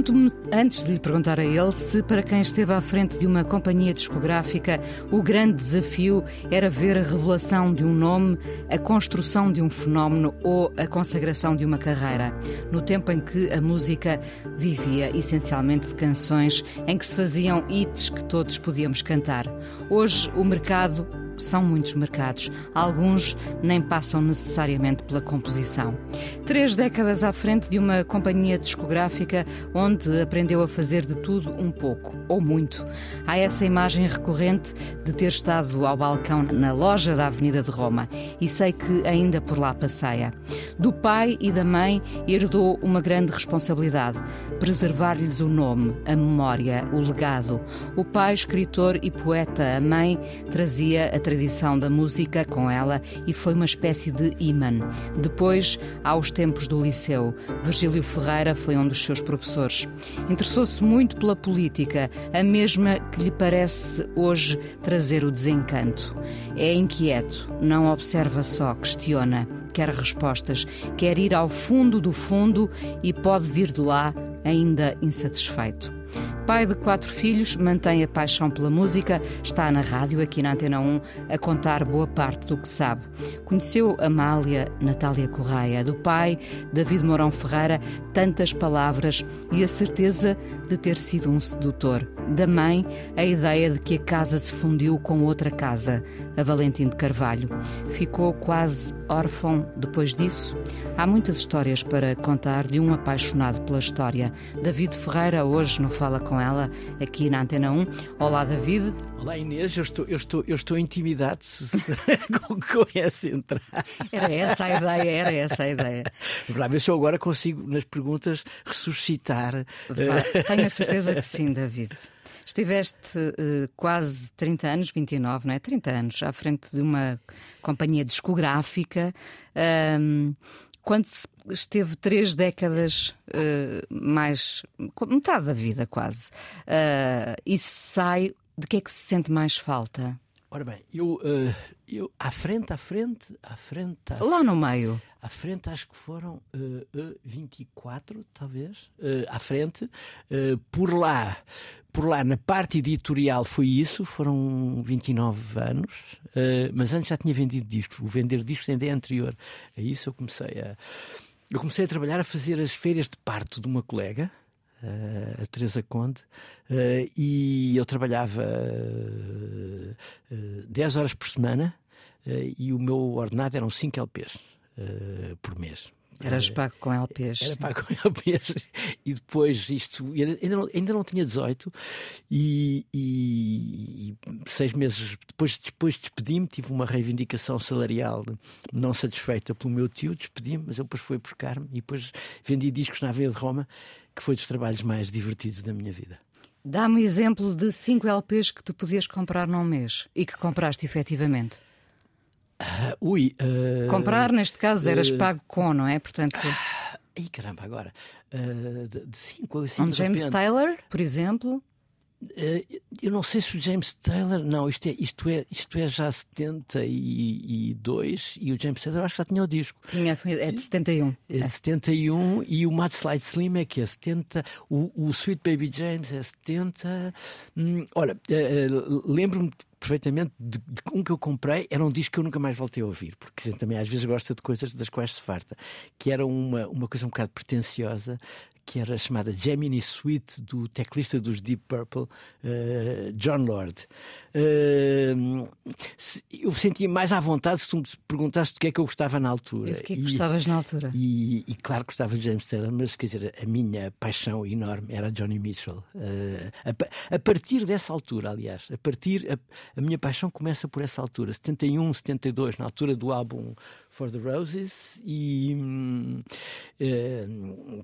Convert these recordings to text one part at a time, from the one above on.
Pergunto-me, antes de lhe perguntar a ele, se para quem esteve à frente de uma companhia discográfica o grande desafio era ver a revelação de um nome, a construção de um fenómeno ou a consagração de uma carreira, no tempo em que a música vivia essencialmente de canções em que se faziam hits que todos podíamos cantar. Hoje o mercado são muitos mercados, alguns nem passam necessariamente pela composição. Três décadas à frente de uma companhia discográfica onde aprendeu a fazer de tudo um pouco, ou muito. Há essa imagem recorrente de ter estado ao balcão na loja da Avenida de Roma e sei que ainda por lá passeia. Do pai e da mãe herdou uma grande responsabilidade: preservar-lhes o nome, a memória, o legado. O pai, escritor e poeta, a mãe, trazia a tradição da música com ela e foi uma espécie de imã. Depois, aos tempos do liceu, Virgílio Ferreira foi um dos seus professores. Interessou-se muito pela política, a mesma que lhe parece hoje trazer o desencanto. É inquieto, não observa só, questiona, quer respostas, quer ir ao fundo do fundo e pode vir de lá ainda insatisfeito. Pai de quatro filhos, mantém a paixão pela música, está na rádio, aqui na Antena 1, a contar boa parte do que sabe. Conheceu Amália Natália Correia, do pai, David Mourão Ferreira, tantas palavras e a certeza de ter sido um sedutor. Da mãe, a ideia de que a casa se fundiu com outra casa, a Valentim de Carvalho. Ficou quase órfão depois disso? Há muitas histórias para contar de um apaixonado pela história. David Ferreira, hoje no Fala Com Ela, aqui na Antena 1. Olá, David. Olá, Inês. Eu estou, eu estou, eu estou intimidado com, com essa entrada. Era essa a ideia, era essa a ideia. Para ver se eu agora consigo, nas perguntas, ressuscitar. Vai, tenho a certeza que sim, David. Estiveste uh, quase 30 anos, 29, não é? 30 anos, à frente de uma companhia discográfica. Um, quando esteve três décadas uh, mais. metade da vida quase. Uh, e sai, de que é que se sente mais falta? Ora bem, eu, uh, eu à frente, à frente, à frente. À Lá no meio. À frente acho que foram uh, 24, talvez, uh, à frente. Uh, por lá, por lá, na parte editorial foi isso, foram 29 anos, mas antes já tinha vendido discos. O vender discos ainda é anterior a isso. Eu comecei a, eu comecei a trabalhar, a fazer as feiras de parto de uma colega. Uh, a Teresa Conde, uh, e eu trabalhava uh, 10 horas por semana e o meu ordenado eram 5 LPs por mês. Eras pago com LPs. Era pago com LPs. E depois isto. Ainda não, ainda não tinha 18 e, e, e seis meses depois, depois despedi-me, tive uma reivindicação salarial não satisfeita pelo meu tio, despedi-me, mas ele depois foi buscar-me e depois vendi discos na Avenida de Roma, que foi dos trabalhos mais divertidos da minha vida. Dá-me exemplo de 5 LPs que tu podias comprar num mês e que compraste efetivamente. Uh, ui, uh, Comprar, neste caso, eras uh, pago com, não é? Portanto. Ai, caramba, agora. de, de cinco, assim, um James Taylor, por exemplo. eu não sei se o James Taylor. Não, isto é, isto é, isto é já 72 e o James Taylor acho que já tinha o disco. Tinha, é de 71. É de 71 e o Mad Slide Slim é que é 70, o, o Sweet Baby James é 70. Hum, olha, lembro-me perfeitamente de, um que eu comprei, era um disco que eu nunca mais voltei a ouvir, porque também às vezes gosta de coisas das quais se farta, que era uma, uma coisa um bocado pretenciosa, que era chamada Gemini Suite do teclista dos Deep Purple, uh, John Lord. Uh, eu sentia mais à vontade se tu me perguntasse do que é que eu gostava na altura. E do que é que gostavas na altura? E, e, claro que gostava de James Taylor, mas quer dizer, a minha paixão enorme era Johnny Mitchell. Uh, a, a, partir dessa altura, aliás, a partir a, a minha paixão começa por essa altura, 71, 72, na altura do álbum For the Roses e uh,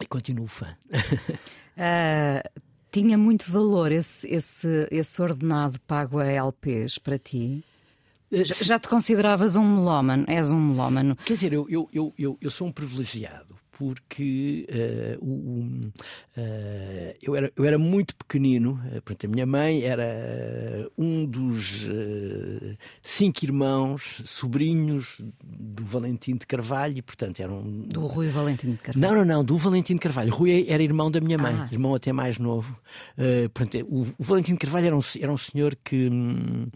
E continuo fã. uh, tinha muito valor esse, esse, esse ordenado pago a LPs para ti? Já, já te consideravas um melómano? És um melómano? Quer dizer, eu, eu, eu, eu sou um privilegiado porque uh, o, uh, eu, era, eu era muito pequenino. Uh, portanto, a minha mãe era um dos cinco irmãos, sobrinhos do Valentim de Carvalho, e, portanto, eram. Do Rui Valentim de Carvalho? Não, não, não, do Valentim de Carvalho. Rui era irmão da minha mãe, ah. irmão até mais novo. portanto, o, o, Valentim de Carvalho era um, era um senhor que. Um,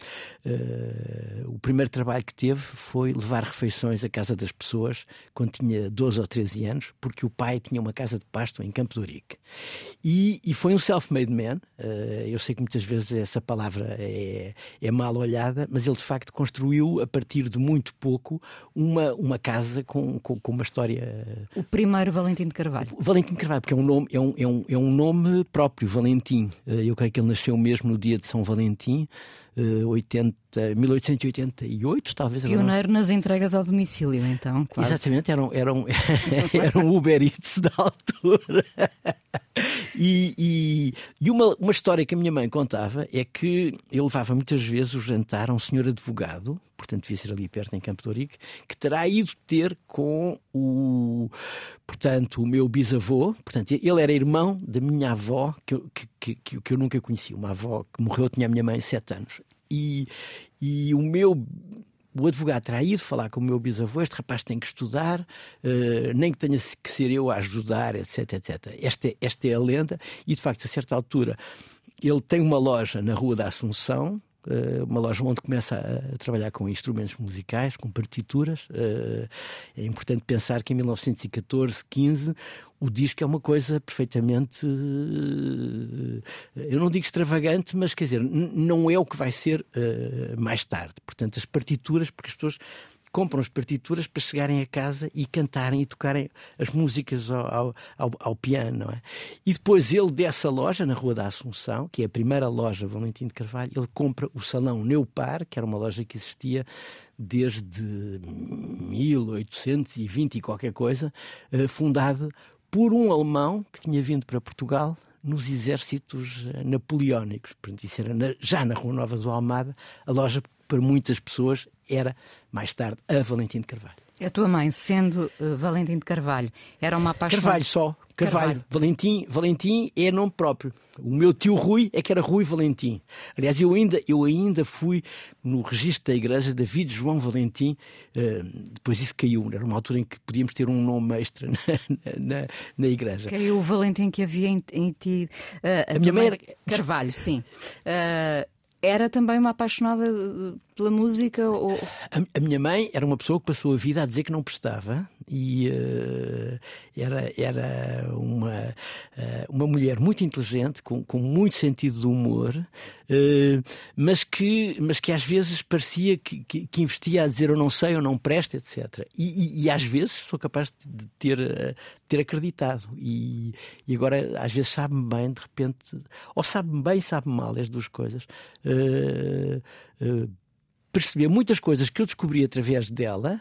o primeiro trabalho que teve foi levar refeições à casa das pessoas quando tinha 12 ou 13 anos porque o pai tinha uma casa de pasto em Campo de Urique. E, e foi um self-made man. Uh, eu sei que muitas vezes essa palavra é, é mal olhada, mas ele de facto construiu a partir de muito pouco uma, uma casa com, com, com uma história. O primeiro Valentim de Carvalho. Valentim de Carvalho, porque é um nome, é um, é um, é um nome próprio, Valentim. Uh, eu creio que ele nasceu mesmo no dia de São Valentim. 80, 1888, talvez. Pioneiro nas entregas ao domicílio, então. Quase. Exatamente, eram, eram, eram Uber Eats da altura. E, e, e, uma, uma história que a minha mãe contava é que eu levava muitas vezes o jantar a um senhor advogado, portanto devia ser ali perto em Campo de Ourique, que terá ido ter com o, portanto, o meu bisavô, portanto ele era irmão da minha avó, que, que, que, que eu nunca conheci, uma avó que morreu, tinha a minha mãe sete anos. E, e o meu o advogado terá ido falar com o meu bisavô, este rapaz tem que estudar, uh, nem que tenha que ser eu a ajudar, etc, etc. Esta, esta é a lenda, e de facto, a certa altura, ele tem uma loja na Rua da Assunção, uma loja onde começa a, trabalhar com instrumentos musicais, com partituras. Eh, é importante pensar que em 1914, 15, o disco é uma coisa perfeitamente. Eh, eu não digo extravagante, mas quer dizer, não é o que vai ser mais tarde. Portanto, as partituras, porque as pessoas compram as partituras para chegarem a casa e cantarem e tocarem as músicas ao, ao, ao piano. É? E depois ele dessa loja, na Rua da Assunção, que é a primeira loja Valentim de Carvalho, ele compra o Salão Neupar, que era uma loja que existia desde 1820 e qualquer coisa, eh, fundado por um alemão que tinha vindo para Portugal nos exércitos eh, napoleónicos. Portanto, isso era já na Rua Nova do Almada, a loja para muitas pessoas era, mais tarde, a Valentim de Carvalho. A tua mãe, sendo uh, Valentim de Carvalho, era uma apaixonada... Carvalho só. Carvalho. Carvalho. Valentim, Valentim é nome próprio. O meu tio Rui é que era Rui Valentim. Aliás, eu ainda, eu ainda fui no registro da igreja David João Valentim. Uh, depois isso caiu. Era uma altura em que podíamos ter um nome extra na, na, na igreja. Caiu o Valentim que havia em, em ti. Uh, a, a minha mãe era... Carvalho, sim. Uh, era também uma apaixonada eh, pela música? Ou... A, a, minha mãe era uma pessoa que passou a vida a dizer que não prestava e uh, era, era uma, uh, uma mulher muito inteligente, com, com muito sentido de humor, uh, mas, que, mas que às vezes parecia que, que, que, investia a dizer eu não sei, eu não presto, etc. E, e, e às vezes sou capaz de ter, ter acreditado. E, e agora às vezes sabe-me bem, de repente, ou sabe-me bem, sabe-me mal, as duas coisas. perceber muitas coisas que eu descobri através dela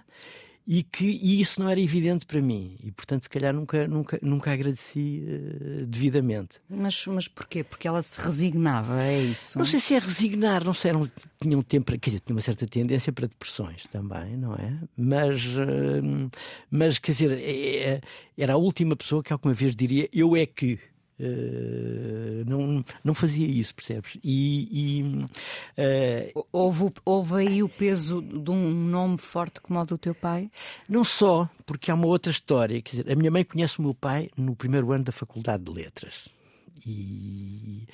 e que e isso não era evidente para mim. E portanto se calhar nunca nunca nunca agradeci uh, devidamente. Mas mas porquê? Porque ela se resignava é isso? Não sei se é resignar não sei era um, tinha um tempo dizer, tinha uma certa tendência para depressões também não é? Mas uh, mas quer dizer é, é, era a última pessoa que alguma vez diria eu é que Uh, não, não fazia isso, percebes? E, e uh, houve, houve aí o peso de um nome forte como o do teu pai? Não só, porque há uma outra história. Quer dizer, a minha mãe conhece o meu pai no primeiro ano da Faculdade de Letras. E,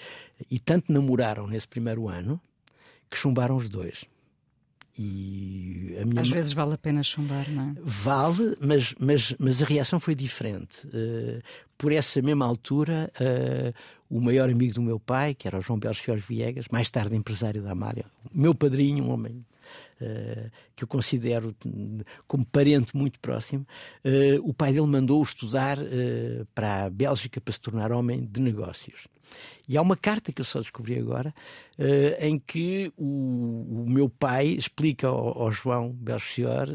e tanto namoraram nesse primeiro ano que chumbaram os dois. E a minha Às vezes vale a pena chumbar, não é? Vale, mas, mas, mas a reação foi diferente. Uh, por essa mesma altura, uh, o maior amigo do meu pai, que era o João Belchior Viegas, mais tarde empresário da Amália, meu padrinho, um homem que eu considero como parente muito próximo, uh, o pai dele mandou-o estudar para a Bélgica para se tornar homem de negócios. E há uma carta que eu só descobri agora, em que o, meu pai explica ao, ao João Belchior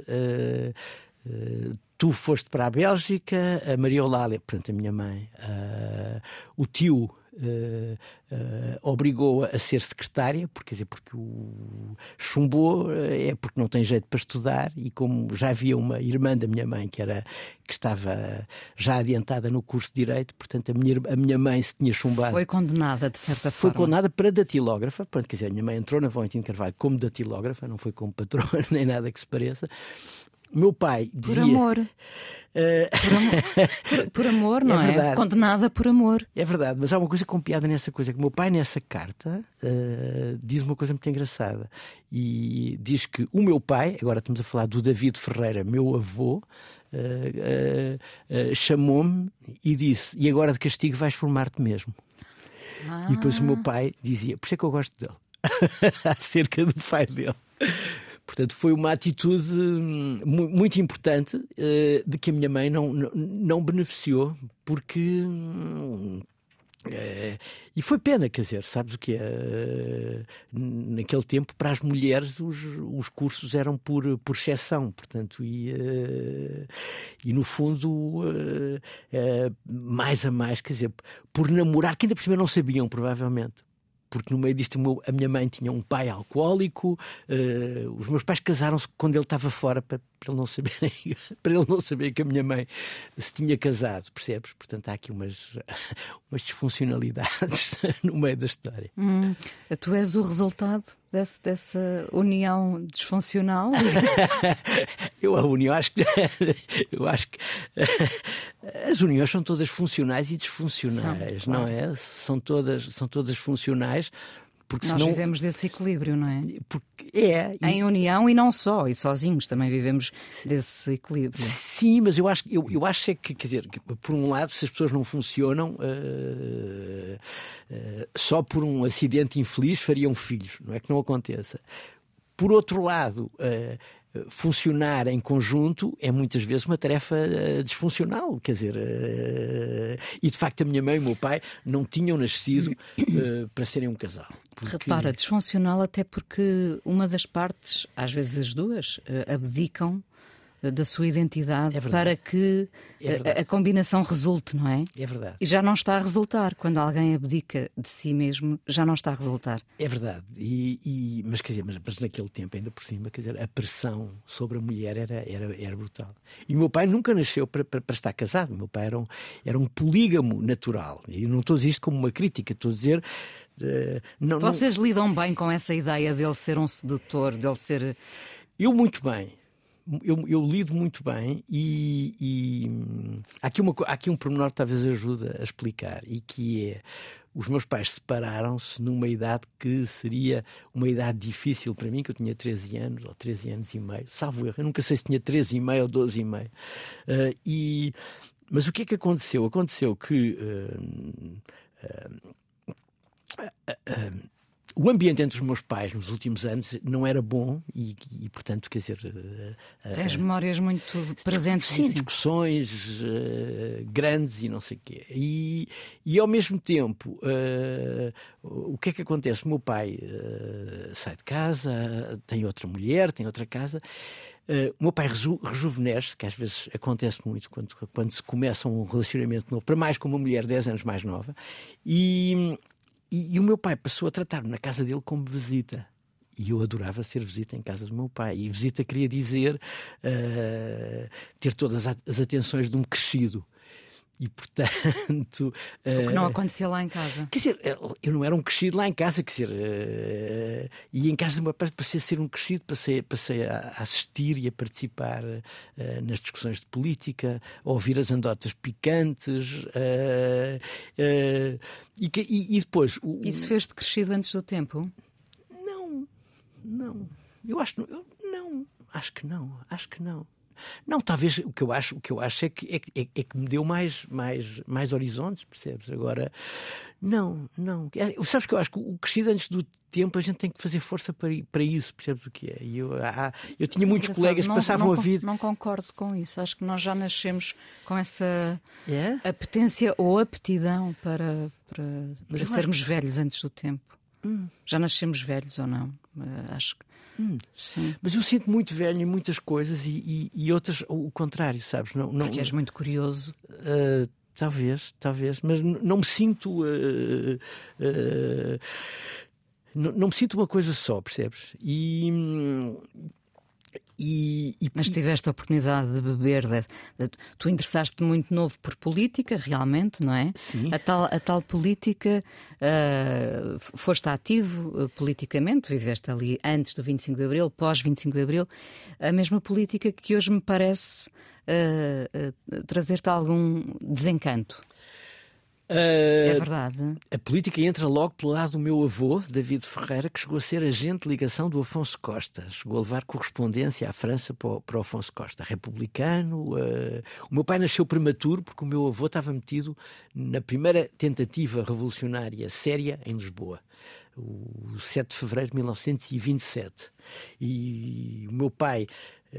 tu foste para a Bélgica, a Maria Eulália, portanto, a minha mãe, uh, o tio Uh, uh, obrigou-a a ser secretária, porque, quer dizer, porque o chumbou, é porque não tem jeito para estudar, e como já havia uma irmã da minha mãe que, era, que estava já adiantada no curso de Direito, portanto a minha, a minha mãe se tinha chumbado. Foi condenada, de certa foi forma. Foi condenada para datilógrafa, portanto, quer dizer, a minha mãe entrou na Valentina Carvalho como datilógrafa, não foi como patrona, nem nada que se pareça. Meu pai dizia... Por amor. Uh... Por, amor. Por, por amor, não é? é? Condenada por amor. É verdade, mas há uma coisa com piada nessa coisa, que o meu pai nessa carta uh, diz uma coisa muito engraçada. E diz que o meu pai, agora estamos a falar do David Ferreira, meu avô, uh, chamou-me e disse, e agora de castigo vais formar-te mesmo. Ah. E depois o meu pai dizia, por isso é que eu gosto dele. Acerca do pai dele. Portanto, foi uma atitude hum, muito importante uh, de que a minha mãe não, não beneficiou, porque. Uh, e foi pena, quer dizer, sabes o que é? Uh, naquele tempo, para as mulheres, os, os cursos eram por, por exceção, portanto, e, e no fundo, mais a mais, quer dizer, por namorar, que ainda por cima não sabiam, provavelmente porque no meio disto a minha mãe tinha um pai alcoólico, uh, os meus pais casaram-se quando ele estava fora para, para ele não saber para ele não saber que a minha mãe se tinha casado, percebes? Portanto há aqui umas umas disfuncionalidades no meio da história. Hum, tu és o resultado desse, dessa união disfuncional? eu a união acho que eu acho que as uniões são todas funcionais e disfuncionais, são, não é? São todas, são todas funcionais. Porque Nós senão... vivemos desse equilíbrio, não é? Porque é. E... Em união e não só, e sozinhos também vivemos desse equilíbrio. Sim, mas eu acho, eu, eu acho é que, quer dizer, que, por um lado, se as pessoas não funcionam, uh, uh, só por um acidente infeliz fariam filhos, não é que não aconteça. Por outro lado, uh, funcionar em conjunto é muitas vezes uma tarefa uh, disfuncional, quer dizer, uh, e de facto a minha mãe e o meu pai não tinham nascido para serem um casal. Porque... Repara, disfuncional até porque uma das partes, às vezes as duas, abdicam da sua identidade é para que é a, combinação resulte, não é? É verdade. E já não está a resultar. Quando alguém abdica de si mesmo, já não está a resultar. É verdade. E, e mas, quer dizer, mas, mas, naquele tempo, ainda por cima, quer dizer, a pressão sobre a mulher era, era, era brutal. E o meu pai nunca nasceu para, para, para estar casado. O meu pai era um, era um polígamo natural. E não estou a dizer isto como uma crítica, estou a dizer. Uh, não, Vocês não... lidam bem com essa ideia dele ser um sedutor, dele ser. Eu muito bem eu, eu, lido muito bem e, e hum, há, aqui uma, há aqui um pormenor que talvez ajude a explicar e que é os meus pais separaram-se numa idade que seria uma idade difícil para mim, que eu tinha 13 anos ou 13 anos e meio, salvo erro, eu nunca sei se tinha 13 e meio ou 12 e meio. Uh, e, mas o que é que aconteceu? Aconteceu que uh, uh, o ambiente entre os meus pais nos últimos anos não era bom e, e portanto, quer dizer. Uh, Tens uh, memórias muito presentes. Sim, discussões uh, grandes e não sei o quê. E, e ao mesmo tempo, o que é que acontece? O meu pai sai de casa, tem outra mulher, tem outra casa. Uh, o meu pai reju rejuvenesce, que às vezes acontece muito quando, quando se começa um relacionamento novo, para mais com uma mulher 10 anos mais nova, e, e, e, o meu pai passou a tratar-me na casa dele como visita. E eu adorava ser visita em casa do meu pai. E visita queria dizer uh, ter todas as atenções de um crescido e portanto. O que não eh, acontecia lá em casa. Quer dizer, eu não era um crescido lá em casa, quer dizer, uh, e em casa do meu pai passei a ser um crescido, passei, passei a assistir e a participar nas discussões de política, a ouvir as andotas picantes. E, e, e, depois. O, Isso fez-te crescido antes do tempo? Não, não. Eu acho. Eu, não, acho que não, acho que não. Não, talvez o que eu acho, o que eu acho é que, é, é, é que me deu mais, mais, mais horizontes, percebes? Agora, não, não. É, sabes que eu acho que o crescido antes do tempo a gente tem que fazer força para, para isso, percebes o que é? E eu, há, eu tinha muitos colegas que passavam não, a vida. Não concordo com isso. Acho que nós já nascemos com essa yeah? apetência ou aptidão para, para, para sermos acho... velhos antes do tempo. Hum. Já nascemos velhos ou não? Uh, acho que. Hum. Sim. Mas eu sinto muito velho em muitas coisas e, e, e outras o contrário, sabes? Não, não, Porque és muito curioso. Uh, talvez, talvez, mas não me sinto. Uh, uh, não, não, me sinto uma coisa só, percebes? E. E, e, Mas tiveste a oportunidade de beber, de, de, tu interessaste muito novo por política, realmente, não é? Sim. A tal, a tal política, uh, foste ativo uh, politicamente, viveste ali antes do 25 de Abril, pós 25 de Abril, a mesma política que hoje me parece uh, trazer-te algum desencanto. É verdade. A política entra logo pelo lado do meu avô, David Ferreira, que chegou a ser agente de ligação do Afonso Costa. Chegou a levar correspondência à França para o, para o Afonso Costa. Republicano. Uh, o meu pai nasceu prematuro porque o meu avô estava metido na primeira tentativa revolucionária séria em Lisboa. O 7 de fevereiro de 1927. E o meu pai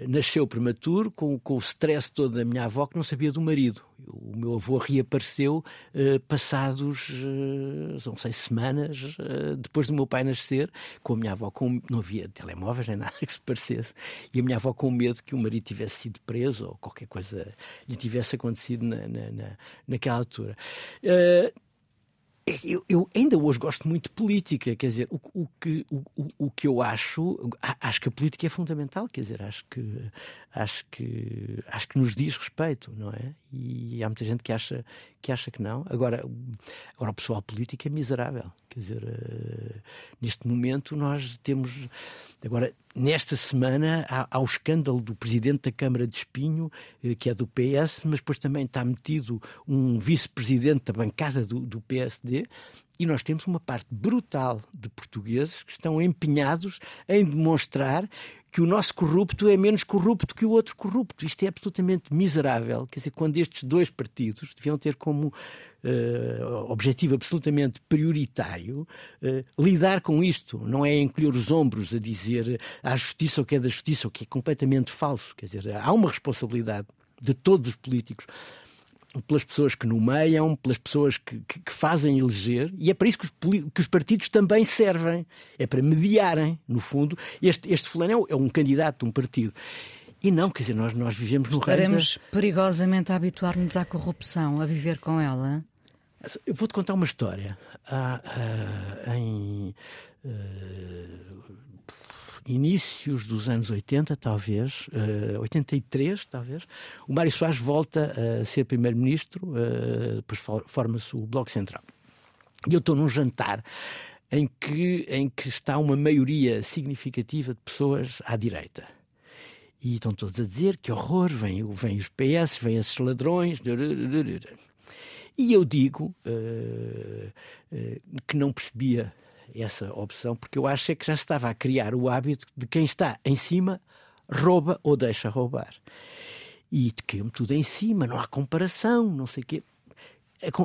nasceu prematuro, com, com o stress todo da minha avó, que não sabia do marido. O meu avô reapareceu uh, passados, uh, não sei, semanas uh, depois do meu pai nascer, com a minha avó, com, não havia telemóveis nem nada que se parecesse, e a minha avó com medo que o marido tivesse sido preso ou qualquer coisa lhe tivesse acontecido na, na, na naquela altura. Eu, eu, ainda hoje gosto muito de política, quer dizer, o, o que, o, o, que eu acho, acho que a política é fundamental, quer dizer, acho que, acho que, acho que nos diz respeito, não é? E há muita gente que acha que, acha que não. Agora, agora o pessoal político é miserável, quer dizer, uh, neste momento nós temos, agora, nesta semana há, há, o escândalo do presidente da Câmara de Espinho, uh, que é do PS, mas depois também está metido um vice-presidente da bancada do, do PSD, e nós temos uma parte brutal de portugueses que estão empenhados em demonstrar que o nosso corrupto é menos corrupto que o outro corrupto. Isto é absolutamente miserável. Quer dizer, quando estes dois partidos deviam ter como uh, objetivo absolutamente prioritário uh, lidar com isto, não é encolher os ombros a dizer à justiça o que é da justiça, o que é completamente falso. Quer dizer, há uma responsabilidade de todos os políticos pelas pessoas que nomeiam, pelas pessoas que, que, que fazem eleger, e é para isso que os, que os, partidos também servem. É para mediarem, no fundo. Este, este fulano é, é um candidato de um partido. E não, quer dizer, nós, nós vivemos no Estaremos da... perigosamente a habituar-nos à corrupção, a viver com ela? Eu vou-te contar uma história. Ah, ah, em. Ah, inícios dos anos 80, talvez, uh, 83, talvez, o Mário Soares volta a ser primeiro-ministro, uh, depois forma-se o Bloco Central. E eu estou num jantar em que, em que está uma maioria significativa de pessoas à direita. E estão todos a dizer que horror, vêm vem os PS, vêm esses ladrões. E eu digo uh, uh, que não percebia essa opção, porque eu acho é que já se estava a criar o hábito de quem está em cima rouba ou deixa roubar. E caiu-me tudo em cima, não há comparação, não sei o quê.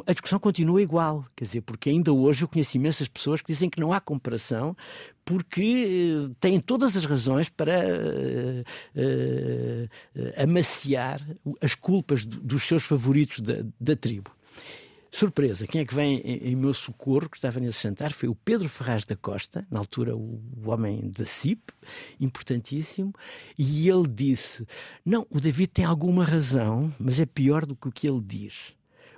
A, discussão continua igual, quer dizer, porque ainda hoje eu conheço imensas pessoas que dizem que não há comparação porque uh, têm todas as razões para uh, uh, amaciar as culpas dos seus favoritos da, da tribo. Surpresa, quem é que vem em, em, meu socorro, que estava nesse jantar, foi o Pedro Ferraz da Costa, na altura o, o homem da CIP, importantíssimo, e ele disse: Não, o David tem alguma razão, mas é pior do que o que ele diz.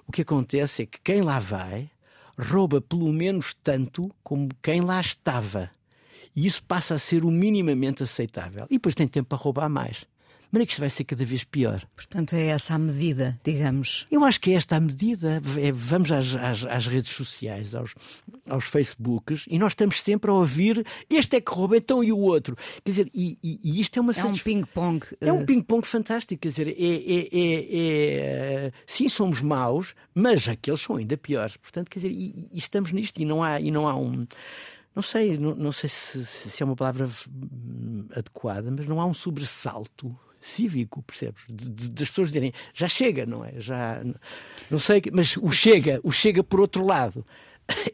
O que acontece é que quem lá vai rouba pelo menos tanto como quem lá estava. E isso passa a ser o minimamente aceitável. E depois tem tempo para roubar mais maneira que isto vai ser cada vez pior. Portanto, é essa a medida, digamos. Eu acho que é esta a medida. É, vamos às, às, às, redes sociais, aos, aos Facebooks, e nós estamos sempre a ouvir este é que rouba, então e o outro. Quer dizer, e, e, e isto é uma É um ping-pong. É um eh, ping-pong fantástico. Quer dizer, é, é, é, é, sim, somos maus, mas aqueles são ainda piores. Portanto, quer dizer, e, e estamos nisto e não há, e não há um não sei, não, não sei se, se, é uma palavra hum, adequada, mas não há um sobressalto cívico, percebes? Das pessoas dizerem já chega, não é? Já não sei, mas o chega, o chega por outro lado.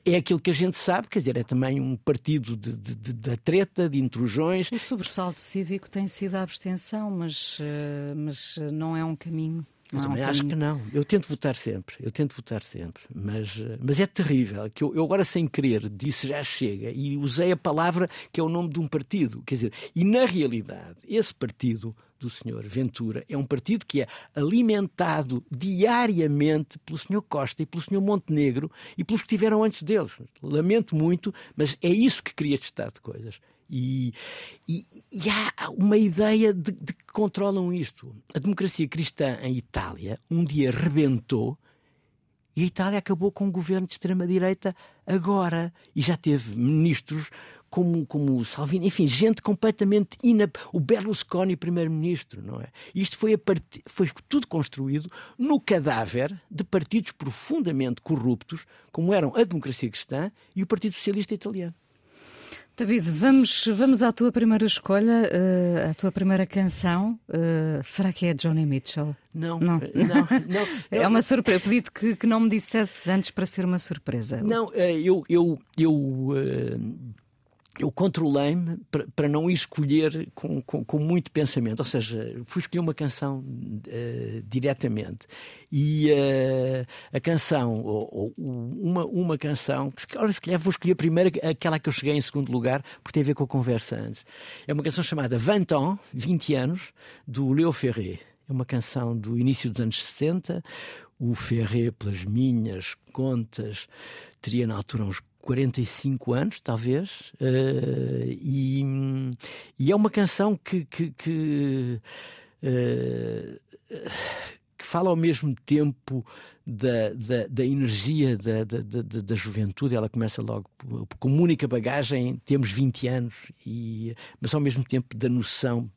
É aquilo que a gente sabe, quer dizer, é também um partido de, de, de, treta, de intrusões. O sobressalto cívico tem sido a abstenção, mas, eh, mas não é um caminho. Eu Não, um acho que não. Eu tento votar sempre, eu tento votar sempre, mas, eh, mas é terrível que eu, eu agora sem querer disse já chega e usei a palavra que é o nome de um partido, quer dizer, e na realidade esse partido do senhor Ventura é um partido que é alimentado diariamente pelo senhor Costa e pelo senhor Montenegro e pelos que tiveram antes deles. Lamento muito, mas é isso que cria este estado de coisas. E, e- e há uma ideia de, de que controlam isto. A democracia cristã em Itália um dia rebentou e a Itália acabou com um governo de extrema-direita agora. E já teve ministros como, como o Salvini, enfim, gente completamente inap... O Berlusconi, primeiro-ministro, não é? Isto foi, a parti... foi tudo construído no cadáver de partidos profundamente corruptos, como eram a democracia cristã e o Partido Socialista Italiano. David, vamos, vamos à tua primeira escolha, eh, à tua primeira canção. Eh, será que é Johnny Mitchell? Não, Não. eh, não, não. É uma surpresa. Pedi-te que, que não me dissesses antes para ser uma surpresa. Não, eu, eu, eu, eh, eu controlei-me para, não escolher com, com, com muito pensamento. Ou seja, fui escolher uma canção eh, diretamente. E eh, a canção, ou, ou uma, uma canção, que se calhar, se calhar vou escolher primeiro aquela que eu cheguei em segundo lugar, porque tem a ver com a conversa antes. É uma canção chamada 20 ans, 20 anos, do Leo Ferré. É uma canção do início dos anos 60. O Ferré, pelas minhas contas, teria na altura uns 45 anos, talvez. eh, e, e é uma canção que. que, que, eh, que fala ao mesmo tempo da, da, da energia da, da, da, juventude. Ela começa logo por- com única bagagem, temos 20 anos, e, mas ao mesmo tempo da noção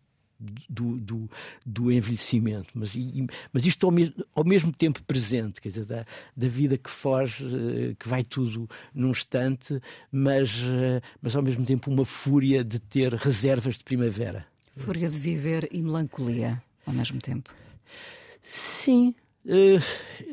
do, do, do envelhecimento, mas, e- mas isto ao, mes- ao mesmo tempo presente, quer dizer, da, da vida que foge, eh, que vai tudo num instante, mas, eh, mas ao mesmo tempo uma fúria de ter reservas de primavera. Fúria de viver e melancolia ao mesmo tempo. Sim. Eh,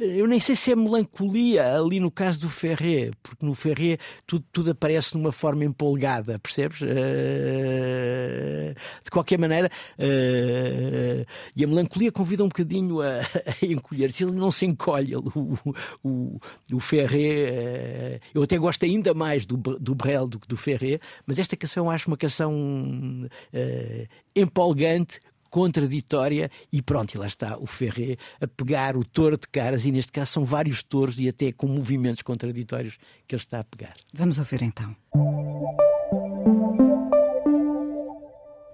eu nem sei se é melancolia ali no caso do Ferré, porque no Ferré tudo, tudo aparece de uma forma empolgada, percebes? Eh, de qualquer maneira, eh, e a melancolia convida um bocadinho a, a encolher-se. Ele não se encolhe, o, o, o Ferré. eu até gosto ainda mais do, do Brel do que do Ferré, mas esta canção eu acho uma canção empolgante contraditória e pronto, e lá está o Ferré a pegar o touro de caras e neste caso são vários touros e até com movimentos contraditórios que ele está a pegar. Vamos ouvir então.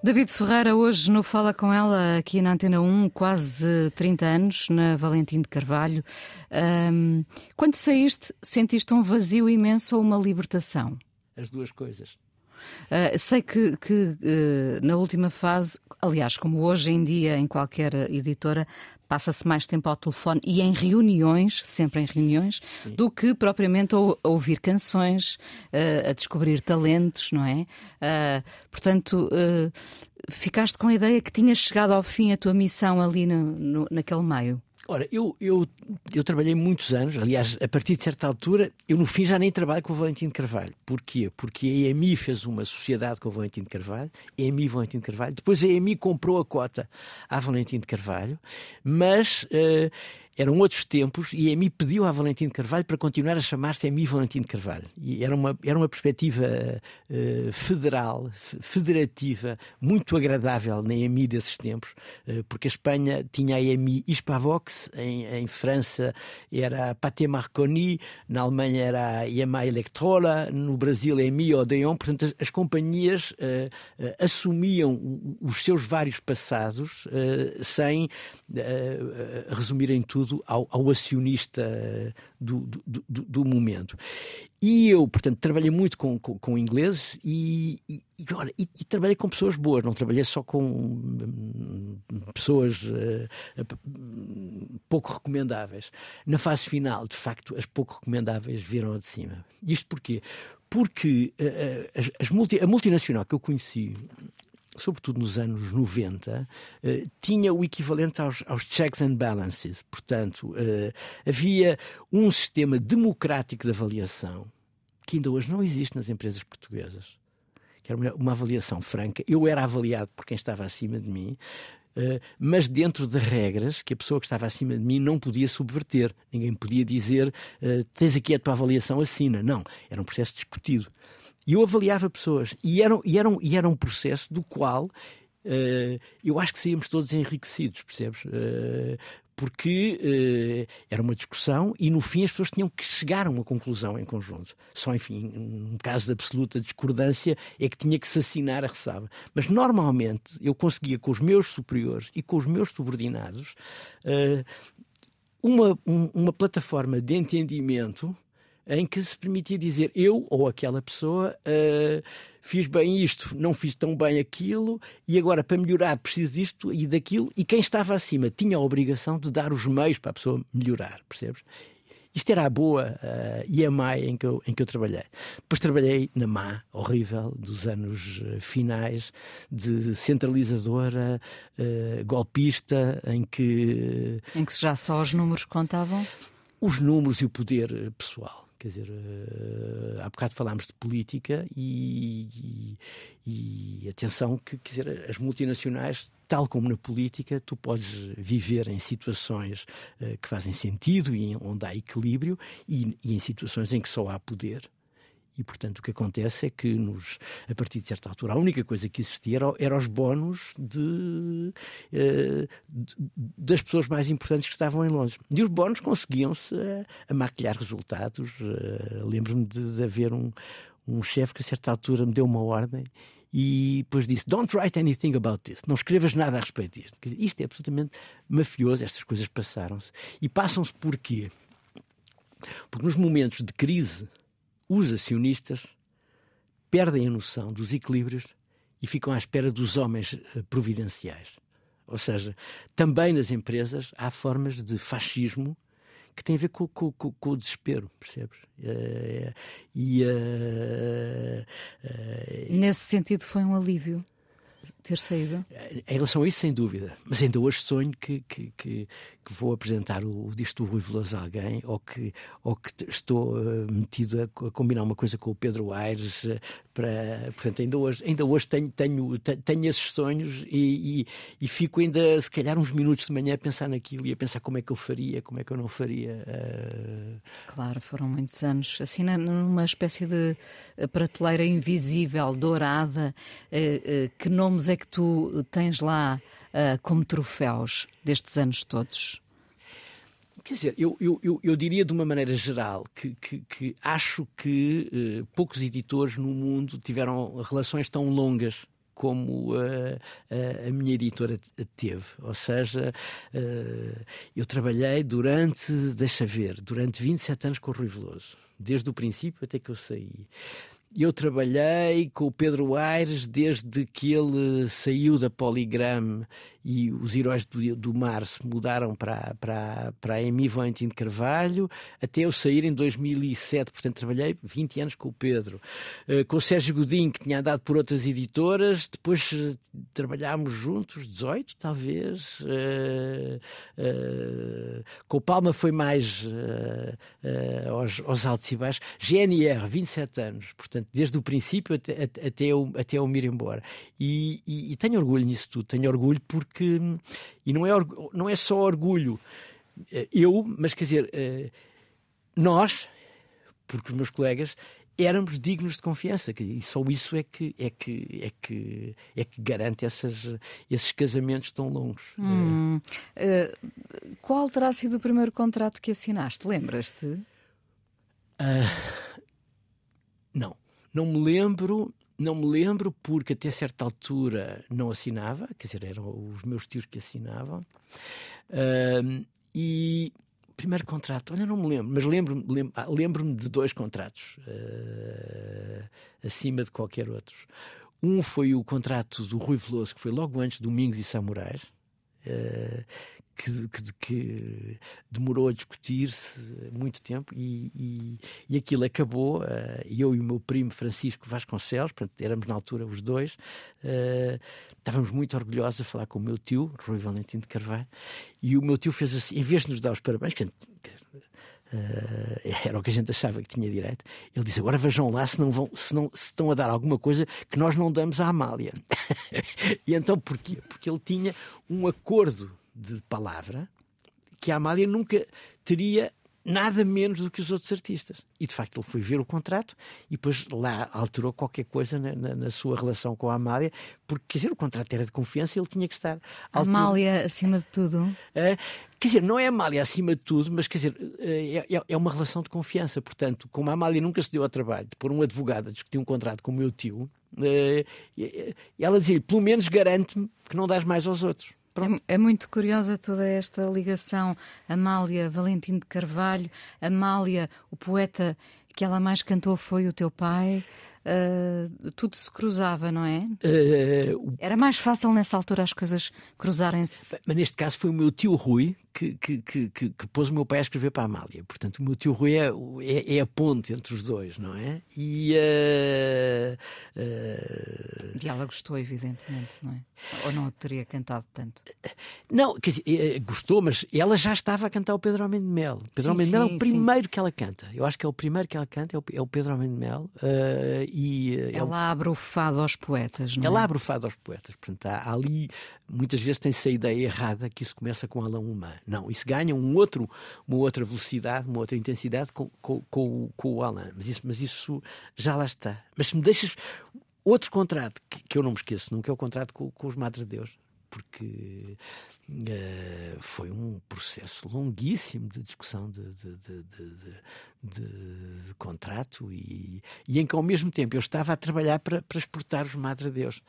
David Ferreira, hoje no Fala Com Ela, aqui na Antena 1, quase 30 anos, na Valentim de Carvalho. Ahm, quando saíste, sentiste um vazio imenso ou uma libertação? As duas coisas. Uh, sei que, que, uh, na última fase, aliás, como hoje em dia em qualquer editora, passa-se mais tempo ao telefone e em reuniões, sempre em reuniões, do que propriamente a, ou- a ouvir canções, uh, a descobrir talentos, não é? Portanto, ficaste com a ideia que tinhas chegado ao fim a tua missão ali no, no- naquele meio. Ora, eu, eu, eu trabalhei muitos anos, aliás, a partir de certa altura, eu no fim já nem trabalho com o Valentim de Carvalho. Porquê? Porque a EMI fez uma sociedade com o Valentim de Carvalho, EMI Valentim de Carvalho, depois a EMI comprou a cota à de Carvalho, mas eh, eram outros tempos e a EMI pediu à Valentim de Carvalho para continuar a chamar-se EMI Valentim de Carvalho. E era uma, era uma perspectiva eh, federal, fe- federativa, muito agradável na EMI desses tempos, eh, porque a Espanha tinha a EMI Hispavox, em, em França era a Pathé Marconi, na Alemanha era a EMA Electrola, no Brasil a EMI Odeon, portanto as, as companhias eh, assumiam os seus vários passados sem resumirem tudo ao, ao acionista eh, do, do, do- do momento. E eu, portanto, trabalhei muito com, com, com ingleses e, e, e, e- trabalhei com pessoas boas, não trabalhei só com hum, pessoas eh, pouco recomendáveis. Na fase final, de facto, as pouco recomendáveis viram de cima. Isto porquê? Porque eh, as, as multi- a multinacional que eu conheci sobretudo nos anos 90, eh, tinha o equivalente aos, aos checks and balances. Portanto, eh, havia um sistema democrático de avaliação que ainda hoje não existe nas empresas portuguesas. Que era uma, avaliação franca. Eu era avaliado por quem estava acima de mim. Uh, mas dentro de regras que a pessoa que estava acima de mim não podia subverter. Ninguém podia dizer uh, tens aqui a tua avaliação, assina. Não, era um processo discutido. E eu avaliava pessoas. E era, e era, e era um processo do qual uh, eu acho que saíamos todos enriquecidos, percebes? Uh, porque uh, era uma discussão e no fim as pessoas tinham que chegar a uma conclusão em conjunto. Só, enfim, um caso de absoluta discordância é que tinha que se assinar a ressaba. Mas normalmente eu conseguia com os meus superiores e com os meus subordinados uh, uma, um, uma plataforma de entendimento em que se permitia dizer eu ou aquela pessoa uh, fiz bem isto, não fiz tão bem aquilo e agora para melhorar preciso disto e daquilo e quem estava acima tinha a obrigação de dar os meios para a pessoa melhorar, percebes? Isto era a boa uh, e a má em que, eu, em que eu trabalhei. Depois trabalhei na má, horrível, dos anos uh, finais, de centralizadora, uh, golpista, em que. Em que já só os números contavam? Os números e o poder pessoal. Quer dizer, uh, há bocado falámos de política e, e, e, atenção que quer dizer, as multinacionais, tal como na política, tu podes viver em situações uh, que fazem sentido e onde há equilíbrio e, e em situações em que só há poder. E, portanto, o que acontece é que, nos, a partir de certa altura, a única coisa que existia era, era os bónus de, uh, de, das pessoas mais importantes que estavam em Londres. E os bónus conseguiam-se a, a, maquilhar resultados. Uh, Lembro-me de, de, haver um, um chefe que, a certa altura, me deu uma ordem e depois disse: Don't write anything about this. Não escrevas nada a respeito disto. Dizer, isto é absolutamente mafioso. Estas coisas passaram-se. E passam-se porquê? Porque nos momentos de crise os acionistas perdem a noção dos equilíbrios e ficam à espera dos homens eh, providenciais. Ou seja, também nas empresas há formas de fascismo que têm a ver com, com, com, com o desespero, percebes? Uh, e, uh, Nesse sentido, foi um alívio ter saído? Em relação a isso, sem dúvida. Mas ainda hoje sonho que, que, que, que vou apresentar o, o disco do Rui Veloso a alguém ou que, ou que estou uh, metido a, a, combinar uma coisa com o Pedro Aires uh, para. Portanto, ainda hoje, ainda hoje tenho, tenho, tenho esses sonhos e, e, e, fico ainda, se calhar, uns minutos de manhã a pensar naquilo e a pensar como é que eu faria, como é que eu não faria. Uh... Claro, foram muitos anos. Assim, numa espécie de prateleira invisível, dourada, que nomes é que tu tens lá como troféus destes anos todos? Quer dizer, eu, eu, eu, diria de uma maneira geral que, que, que acho que uh, poucos editores no mundo tiveram relações tão longas como uh, uh, a minha editora teve. Ou seja, eu trabalhei durante, deixa ver, durante 27 anos com o Rui Veloso, desde o princípio até que eu saí eu trabalhei com o Pedro Aires desde que ele saiu da Polygram e os heróis do, do mar se mudaram para, para, para a Emi Valentim de Carvalho, até eu sair em 2007. Portanto, trabalhei 20 anos com o Pedro. Uh, com o Sérgio Godinho, que tinha andado por outras editoras, depois uh, trabalhámos juntos, 18 talvez. Uh, com o Palma foi mais aos, aos altos e baixos. GNR, 27 anos, portanto, desde o princípio até, até, eu, até eu me ir embora. E, e, e tenho orgulho nisso tudo, tenho orgulho porque porque. E não é, não é só orgulho. Eh, eu, mas quer dizer, eh, nós, porque os meus colegas, éramos dignos de confiança e só isso é que é que é que é que garante essas, esses casamentos tão longos. Hum. Uh, qual terá sido o primeiro contrato que assinaste? Lembras-te? Uh, não, não me lembro. Não me lembro porque até certa altura não assinava, quer dizer, eram os meus tios que assinavam. Uh, e primeiro contrato, olha, não me lembro, mas lembro-me lembro, ah, lembro de dois contratos uh, acima de qualquer outro. Um foi o contrato do Rui Veloso, que foi logo antes de Domingos e Samurais, uh, que, que, que demorou a discutir-se muito tempo e, e, e aquilo acabou. Uh, eu e o meu primo Francisco Vasconcelos, portanto, éramos na altura os dois, uh, estávamos muito orgulhosos a falar com o meu tio, Rui Valentim de Carvalho, e o meu tio fez assim, em vez de nos dar os parabéns, que, uh, Uh, era o que a gente achava que tinha direito. Ele disse: Agora vejam lá se não, vão, se não se estão a dar alguma coisa que nós não damos à Amália. e então porquê? Porque ele tinha um acordo de palavra que a Amália nunca teria nada menos do que os outros artistas. E de facto ele foi ver o contrato e depois lá alterou qualquer coisa na, na, na sua relação com a Amália, porque quer dizer, o contrato era de confiança e ele tinha que estar. Amália acima de tudo? É, quer dizer, não é Amália acima de tudo, mas quer dizer, é, é, é, uma relação de confiança. Portanto, como a Amália nunca se deu ao trabalho de pôr um advogado a discutir um contrato com o meu tio, é, ela dizia pelo menos garante-me que não dás mais aos outros. É, é, muito curiosa toda esta ligação. Amália Valentim de Carvalho, Amália, o poeta que ela mais cantou foi o teu pai. Uh, tudo se cruzava, não é? Uh, Era mais fácil nessa altura as coisas cruzarem-se. Mas neste caso foi o meu tio Rui que, que, que, que, que pôs o meu pai a escrever para a Amália. Portanto, o meu tio Rui é, é, é a ponte entre os dois, não é? E, uh, e ela gostou, evidentemente, não é? Ou não teria cantado tanto? Não, quer dizer, gostou, mas ela já estava a cantar o Pedro Almeida de Mel. Pedro Almeida de Mel é o primeiro sim. que ela canta. Eu acho que é o primeiro que ela canta, é o, é o Pedro Almeida de Mel. E, ela abre o fado aos poetas, não ela é? abre o fado aos poetas. Portanto, há, ali, muitas vezes tem-se a ideia errada que isso começa com Alain Humã. Não, isso ganha um outro, uma outra velocidade, uma outra intensidade com, com, com, com o Alain. Mas isso, mas isso já lá está. Mas se me deixas outro contrato que, que eu não me esqueço nunca é o contrato com, com os Madre de Deus porque uh, foi um processo longuíssimo de discussão de, de, de, de contrato e, e, em que ao mesmo tempo eu estava a trabalhar para, para exportar os Madre Deus.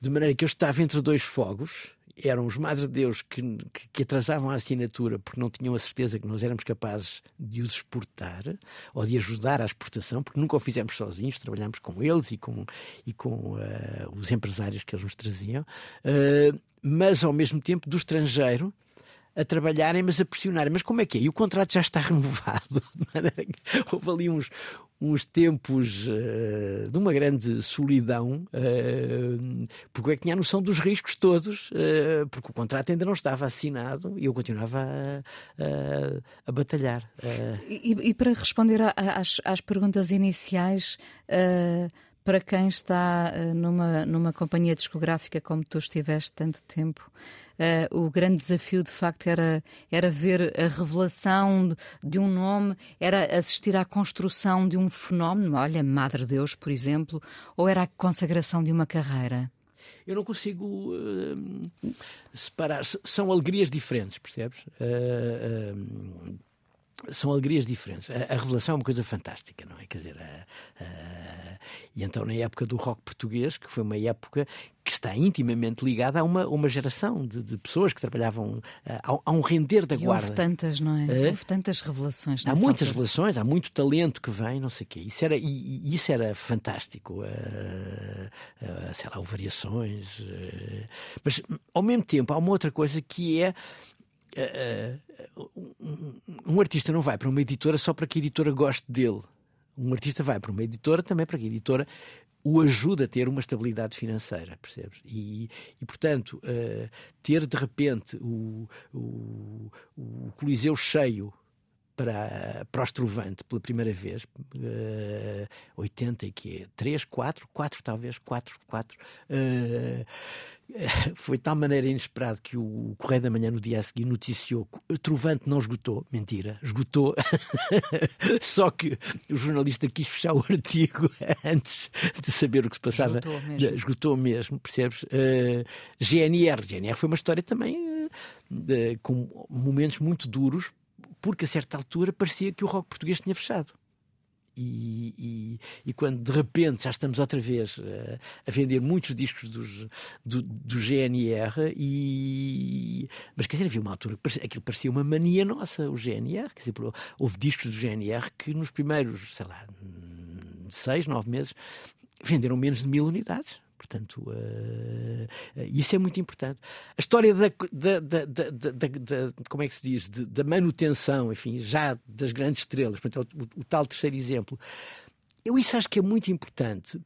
De maneira que eu estava entre dois fogos, eram os Madre Deus que, que, que, atrasavam a assinatura porque não tinham a certeza que nós éramos capazes de os exportar ou de ajudar à exportação, porque nunca o fizemos sozinhos, trabalhámos com eles e com, e com uh, os empresários que eles nos traziam. Uh, mas ao mesmo tempo do estrangeiro a trabalharem, mas a pressionarem. Mas como é que é? E o contrato já está renovado. Houve ali uns, uns tempos uh, de uma grande solidão, uh, porque é que tinha a noção dos riscos todos, uh, porque o contrato ainda não estava assinado e eu continuava a, a, a batalhar. E, e, para responder a, às, às, perguntas iniciais para quem está uh, numa, numa companhia discográfica como tu estiveste tanto tempo, uh, o grande desafio de facto era, era ver a revelação de um nome, era assistir à construção de um fenómeno, olha, Madre Deus, por exemplo, ou era a consagração de uma carreira? eu não consigo uh, separar. São alegrias diferentes, percebes? Uh, uh, são alegrias diferentes. A, a, revelação é uma coisa fantástica, não é? Quer dizer, a, a, e então na época do rock português, que foi uma época que está intimamente ligada a uma, uma geração de, de pessoas que trabalhavam a, a, um render da e guarda. Houve tantas, não é? é? Houve tantas revelações. Há muitas altura. revelações, há muito talento que vem, não sei o quê. Isso era, e, isso era fantástico. Uh, uh, sei lá, variações. Uh, mas ao mesmo tempo há uma outra coisa que é um, um artista não vai para uma editora só para que a editora goste dele. Um artista vai para uma editora também para que a editora o ajude a ter uma estabilidade financeira, percebes? E, e portanto, uh, ter de repente o, o, o Coliseu cheio para, para o Estrovante pela primeira vez, uh, 80 e que 3, 4, 4 talvez, 4, 4. Uh, foi de tal maneira inesperado que o Correio da Manhã no dia a seguir noticiou que o Trovante não esgotou. Mentira, esgotou. Só que o jornalista quis fechar o artigo antes de saber o que se passava. Esgotou mesmo, esgotou mesmo percebes? Uh, GNR. GNR foi uma história também uh, com momentos muito duros, porque a certa altura parecia que o rock português tinha fechado. E, e, e, quando de repente já estamos outra vez uh, a vender muitos discos dos, do, do GNR, e... mas quer dizer, havia uma altura que parecia, aquilo parecia uma mania nossa, o GNR. Quer dizer, houve discos do GNR que nos primeiros, sei lá, seis, nove meses venderam menos de mil unidades. Portanto, uh, isso é muito importante. A história da, da, da, da como é que se diz, da manutenção, enfim, já das grandes estrelas, portanto, o, o, tal terceiro exemplo, eu isso acho que é muito importante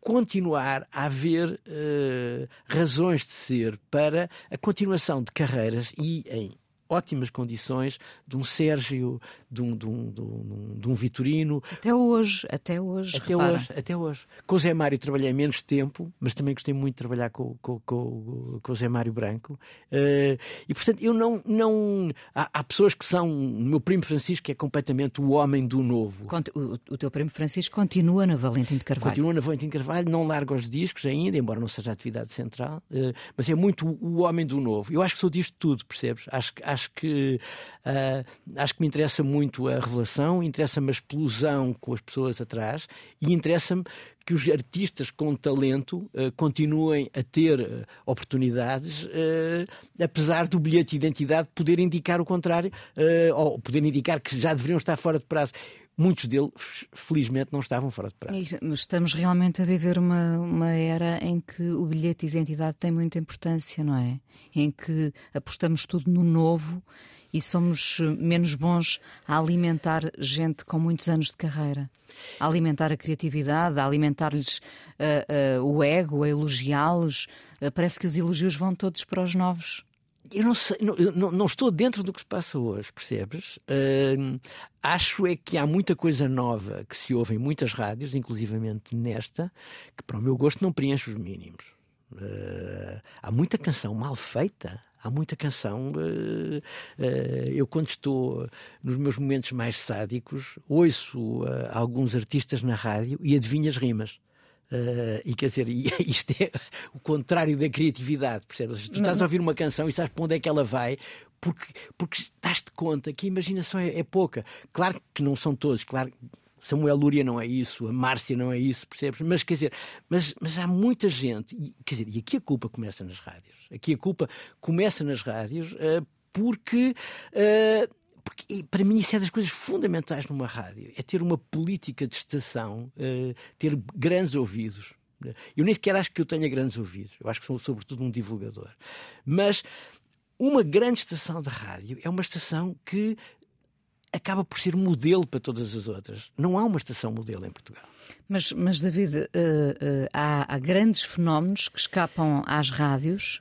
continuar a haver uh, razões de ser para a continuação de carreiras e em ótimas condições de um Sérgio, de um, de um, de um, de um Vitorino. Até hoje, até hoje. Até repara. hoje, até hoje. Com o Zé Mário trabalhei menos tempo, mas também gostei muito de trabalhar com, com, com, com o Zé Mário Branco. Uh, e portanto, eu não. não há, há, pessoas que são. O meu primo Francisco que é completamente o homem do novo. O, o teu primo Francisco continua na Valentim de Carvalho. Continua na Valentim de Carvalho, não larga os discos ainda, embora não seja a atividade central, uh, mas é muito o homem do novo. Eu acho que sou disto tudo, percebes? Acho, acho, que, uh, acho que me interessa muito a revelação, interessa-me a explosão com as pessoas atrás e interessa-me que os artistas com talento uh, continuem a ter uh, oportunidades, uh, apesar do bilhete de identidade poder indicar o contrário, ou poder indicar que já deveriam estar fora de prazo muitos deles, felizmente, não estavam fora de prazo. Estamos realmente a viver uma, uma era em que o bilhete de identidade tem muita importância, não é? Em que apostamos tudo no novo e somos menos bons a alimentar gente com muitos anos de carreira. A alimentar a criatividade, a alimentar-lhes uh, uh, o ego, a elogiá-los. Uh, parece que os elogios vão todos para os novos eu não sei, não, não, estou dentro do que se passa hoje, percebes? Uh, acho é que há muita coisa nova que se ouve em muitas rádios, inclusivamente nesta, que para o meu gosto não preenche os mínimos. Uh, há muita canção mal feita. Há muita canção. Uh, eu, quando estou nos meus momentos mais sádicos, ouço alguns artistas na rádio e adivinho as rimas. Uh, e quer dizer, isto é o contrário da criatividade, percebes? Tu estás a ouvir uma canção e sabes para onde é que ela vai, porque, porque estás-te conta que a imaginação é, é, pouca. Claro que não são todos, claro. Samuel Lúria não é isso, a Márcia não é isso, percebes? Mas quer dizer, mas, mas há muita gente, e, quer dizer, e aqui a culpa começa nas rádios. Aqui a culpa começa nas rádios uh, porque uh, porque para mim isso é das coisas fundamentais numa rádio, é ter uma política de estação, uh, ter grandes ouvidos. Eu nem sequer acho que eu tenha grandes ouvidos, eu acho que sou sobretudo um divulgador. Mas uma grande estação de rádio é uma estação que acaba por ser modelo para todas as outras. Não há uma estação modelo em Portugal. Mas, mas David, uh, uh, há, há, grandes fenómenos que escapam às rádios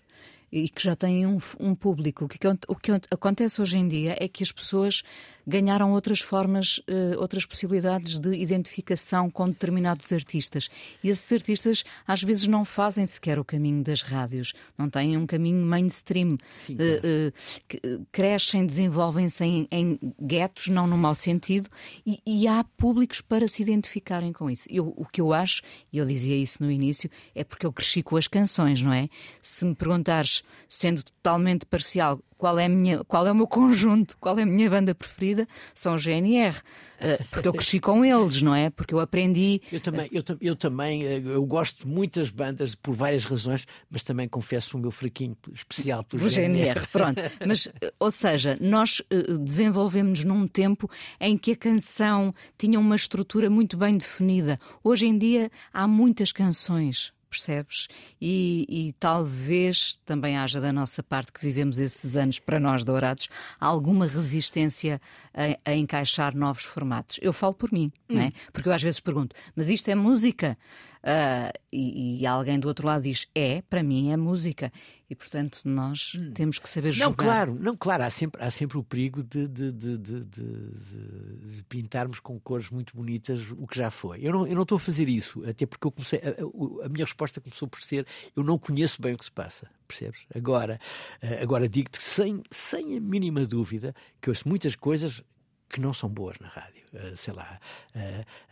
e que já têm um, um público. O que, o que acontece hoje em dia é que as pessoas ganharam outras formas, uh, outras possibilidades de identificação com determinados artistas. E esses artistas às vezes não fazem sequer o caminho das rádios, não têm um caminho mainstream. Sim, claro. uh, uh, crescem, desenvolvem-se em, em guetos, não no mau sentido, e, e, há públicos para se identificarem com isso. Eu, o que eu acho, e eu dizia isso no início, é porque eu cresci com as canções, não é? Se me perguntares, sendo totalmente parcial, qual é, minha, qual é o meu conjunto, qual é a minha banda preferida, são o GNR. Uh, porque eu cresci com eles, não é? Porque eu aprendi. Eu também, eu, eu também eh, eu gosto de muitas bandas por várias razões, mas também confesso o meu fraquinho especial pelo o GNR. GNR. Pronto. Mas, eh, ou seja, nós desenvolvemos num tempo em que a canção tinha uma estrutura muito bem definida. Hoje em dia há muitas canções percebes? E, e, talvez também haja da nossa parte que vivemos esses anos para nós dourados alguma resistência a, a encaixar novos formatos. Eu falo por mim, hum. não é? Hum. Porque eu às vezes pergunto, mas isto é música? Uh, e, e, alguém do outro lado diz é, para mim é música. E portanto nós hum. temos que saber jogar. Não, claro, não, claro, há sempre, há sempre o perigo de, de, de, de, pintarmos com cores muito bonitas o que já foi. Eu não, eu não estou a fazer isso, até porque eu comecei. A, a minha resposta começou por ser eu não conheço bem o que se passa. Percebes? Agora, ah, agora digo-te sem, sem a mínima dúvida que ouço muitas coisas que não são boas na rádio. Uh, sei lá. Uh,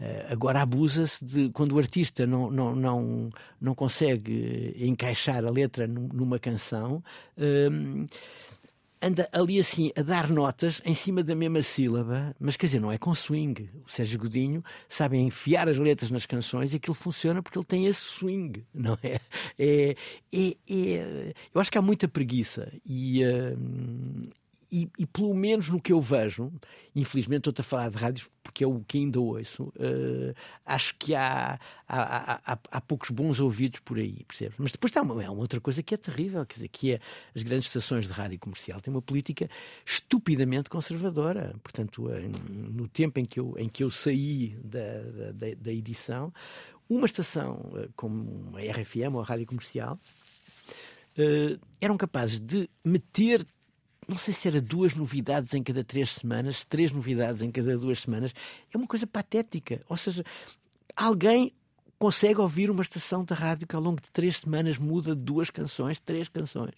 uh, agora abusa-se de quando o artista não, não, não, não consegue encaixar a letra numa canção. anda ali assim a dar notas em cima da mesma sílaba, mas quer dizer, não é com swing. O Sérgio Godinho sabe enfiar as letras nas canções e aquilo funciona porque ele tem esse swing, não é? é, é, é eu acho que há muita preguiça e, e, e, pelo menos no que eu vejo, infelizmente estou a falar de rádios porque é o que ainda ouço, uh, acho que há, há, há, há, poucos bons ouvidos por aí, percebes? Mas depois está uma, é uma outra coisa que é terrível, quer dizer, que é as grandes estações de rádio comercial têm uma política estupidamente conservadora. Portanto, uh, no tempo em que eu, em que eu saí da, da, da edição, uma estação uh, como a RFM ou a rádio comercial eram capazes de meter não sei se era duas novidades em cada três semanas, três novidades em cada duas semanas, é uma coisa patética. Ou seja, alguém consegue ouvir uma estação de rádio que ao longo de três semanas muda duas canções, três canções.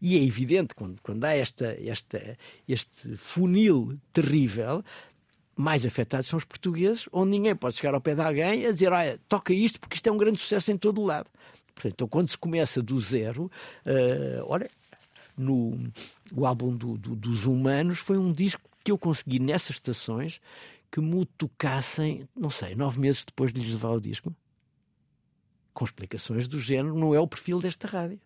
E é evidente, quando, quando há esta, esta, este funil terrível, mais afetados são os portugueses, onde ninguém pode chegar ao pé de alguém a dizer: olha, toca isto porque isto é um grande sucesso em todo o lado. Portanto, então, quando se começa do zero, uh, olha, no o álbum do, do, dos Humanos foi um disco que eu consegui nessas estações que me tocassem, não sei, nove meses depois de lhes levar o disco. Com explicações do género, não é o perfil desta rádio.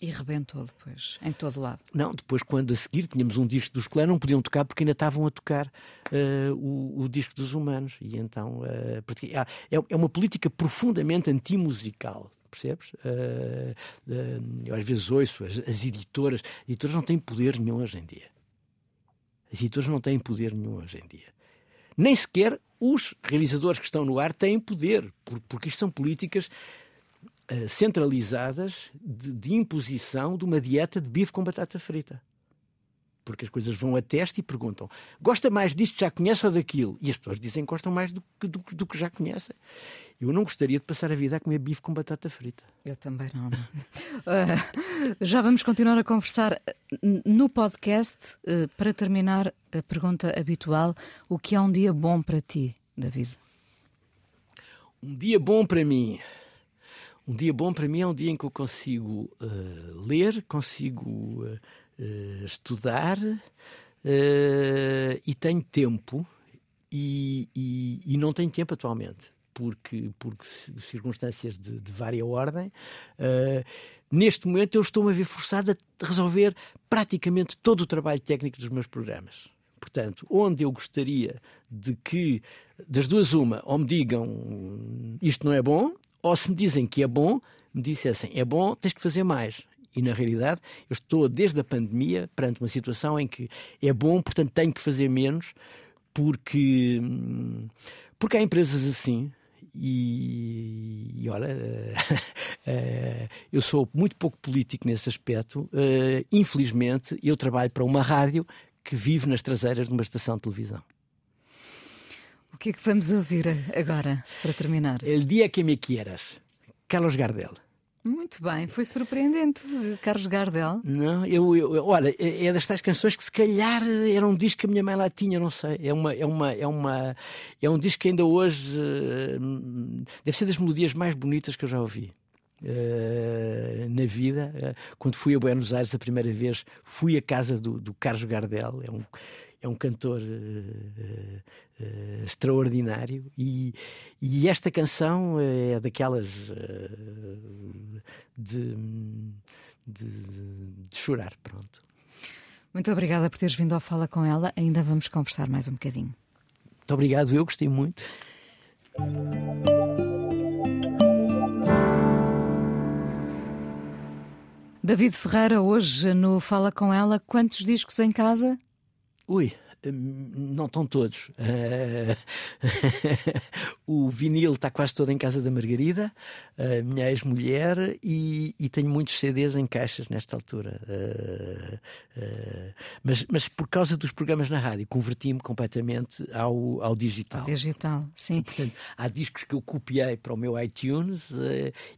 E rebentou depois, em todo lado. Não, depois, quando a seguir tínhamos um disco dos clãs, não podiam tocar porque ainda estavam a tocar uh, o, o, disco dos humanos. E então, uh, é, é uma política profundamente antimusical percebes? Uh, uh, às vezes ouço as, as editoras, as editoras não têm poder nenhum hoje em dia. As editoras não têm poder nenhum hoje em dia. Nem sequer os realizadores que estão no ar têm poder, porque isto são políticas uh, centralizadas de, de imposição de uma dieta de bife com batata frita porque as coisas vão a teste e perguntam: gosta mais disto, já conhece ou daquilo? E as pessoas dizem que gostam mais do que, do, do, que já conhecem. Eu não gostaria de passar a vida a comer bife com batata frita. Eu também não. não. uh, já vamos continuar a conversar no podcast. Uh, para terminar, a pergunta habitual: o que é um dia bom para ti, David? Um dia bom para mim. Um dia bom para mim é um dia em que eu consigo uh, ler, consigo estudar uh, e tenho tempo e, e, e, não tenho tempo atualmente porque, porque circunstâncias de, de vária ordem. Uh, neste momento eu estou-me a ver forçado a resolver praticamente todo o trabalho técnico dos meus programas. Portanto, onde eu gostaria de que, das duas, uma, ou me digam isto não é bom, ou se me dizem que é bom, me dissessem é bom, tens que fazer mais. E na realidade, eu estou desde a pandemia perante uma situação em que é bom, portanto tenho que fazer menos, porque, porque há empresas assim. E, e olha, uh, eu sou muito pouco político nesse aspecto. Uh, infelizmente, eu trabalho para uma rádio que vive nas traseiras de uma estação de televisão. O que é que vamos ouvir agora, para terminar? El dia que me quieras, Carlos Gardel. Muito bem, foi surpreendente, Carlos Gardel. Não, eu, eu, olha, é, é das tais canções que se calhar era um disco que a minha mãe lá tinha, não sei. É uma, é uma, é uma, é um disco que ainda hoje uh, deve ser das melodias mais bonitas que eu já ouvi. Uh, na vida, uh, quando fui a Buenos Aires a primeira vez, fui à casa do, do Carlos Gardel, é um, é um cantor uh, uh, extraordinário e, e, esta canção é daquelas de, de, de, chorar, pronto. Muito obrigada por teres vindo ao Fala com ela. Ainda vamos conversar mais um bocadinho. Muito obrigado, eu gostei muito. David Ferreira, hoje no Fala com ela, quantos discos em casa? Ui, não estão todos. Uh, o vinil está quase todo em casa da Margarida, minha ex-mulher, e, e, tenho muitos CDs em caixas nesta altura. Uh, uh, mas, mas por causa dos programas na rádio, converti-me completamente ao, ao digital. Digital, sim. Portanto, há discos que eu copiei para o meu iTunes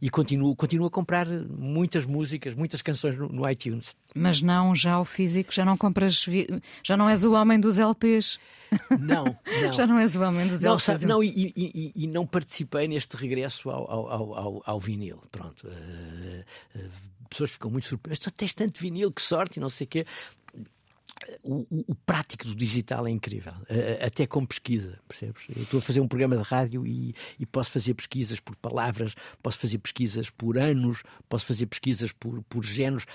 e continuo, continuo a comprar muitas músicas, muitas canções no, no iTunes. Mas não já o físico, já não compras, já não és o homem dos LPs. Não, não. Já não és o homem dos não, LPs. Sabe, não, e, e, e, não participei neste regresso ao, ao, ao, ao vinil. Pronto. Uh, uh, pessoas ficam muito surpresas. Tu tens tanto vinil, que sorte, e não sei o quê. O, o, o, prático do digital é incrível, uh, até com pesquisa, percebes? Eu estou a fazer um programa de rádio e, e, posso fazer pesquisas por palavras, posso fazer pesquisas por anos, posso fazer pesquisas por, por géneros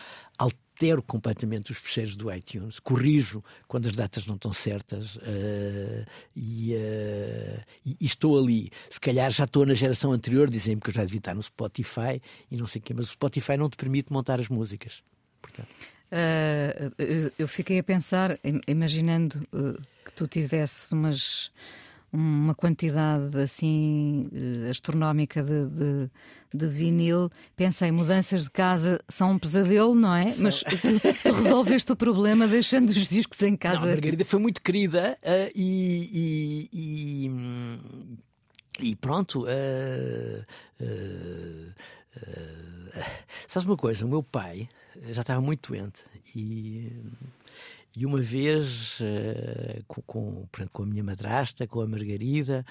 altero completamente os fecheiros do iTunes, corrijo quando as datas não estão certas uh, e, uh, e, e, estou ali. Se calhar já estou na geração anterior, dizem-me que eu já devia estar no Spotify e não sei o quê, mas o Spotify não te permite montar as músicas. Portanto. Uh, eu fiquei a pensar, imaginando que tu tivesses umas uma quantidade assim uh, astronómica de, de, de, vinil. Pensei, mudanças de casa são um pesadelo, não é? Mas tu, tu, resolveste o problema deixando os discos em casa. Não, a Margarida foi muito querida uh, e, e, e, e, pronto. Uh, sabes uma coisa? O meu pai já estava muito doente e e uma vez, uh, com, com, com, a minha madrasta, com a Margarida,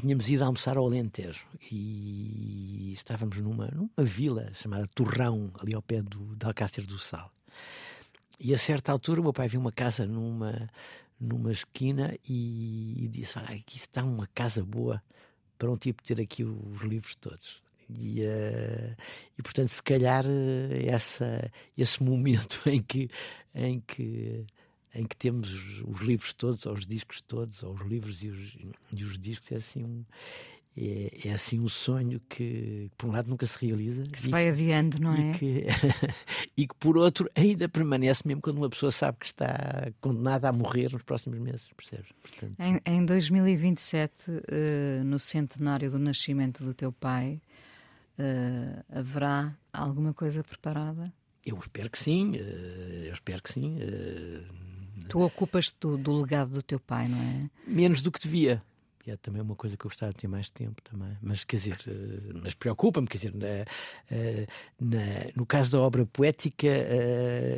tínhamos ido almoçar ao Alentejo e estávamos numa, numa vila chamada Torrão, ali ao pé do, de Alcácer do Sal. E a certa altura o meu pai viu uma casa numa, numa esquina e, e disse: ah, aqui está uma casa boa para um tipo ter aqui os livros todos. E, uh, e portanto, se calhar essa, esse momento em que, em que em que temos os livros todos, ou os discos todos, ou os livros e os, e os discos, é assim um, é, é, assim um sonho que, por um lado, nunca se realiza. Que se vai adiando, não é? E que, e que, por outro, ainda permanece mesmo quando uma pessoa sabe que está condenada a morrer nos próximos meses, percebes? Portanto... Em, em 2027, uh, eh, no centenário do nascimento do teu pai, uh, haverá alguma coisa preparada? Eu espero que sim, uh, eu espero que sim. Tu ocupas-te do, do, legado do teu pai, não é? Menos do que devia. E é também uma coisa que eu gostava de ter mais tempo também. Mas, quer dizer, mas preocupa-me, quer dizer, na, na, no caso da obra poética,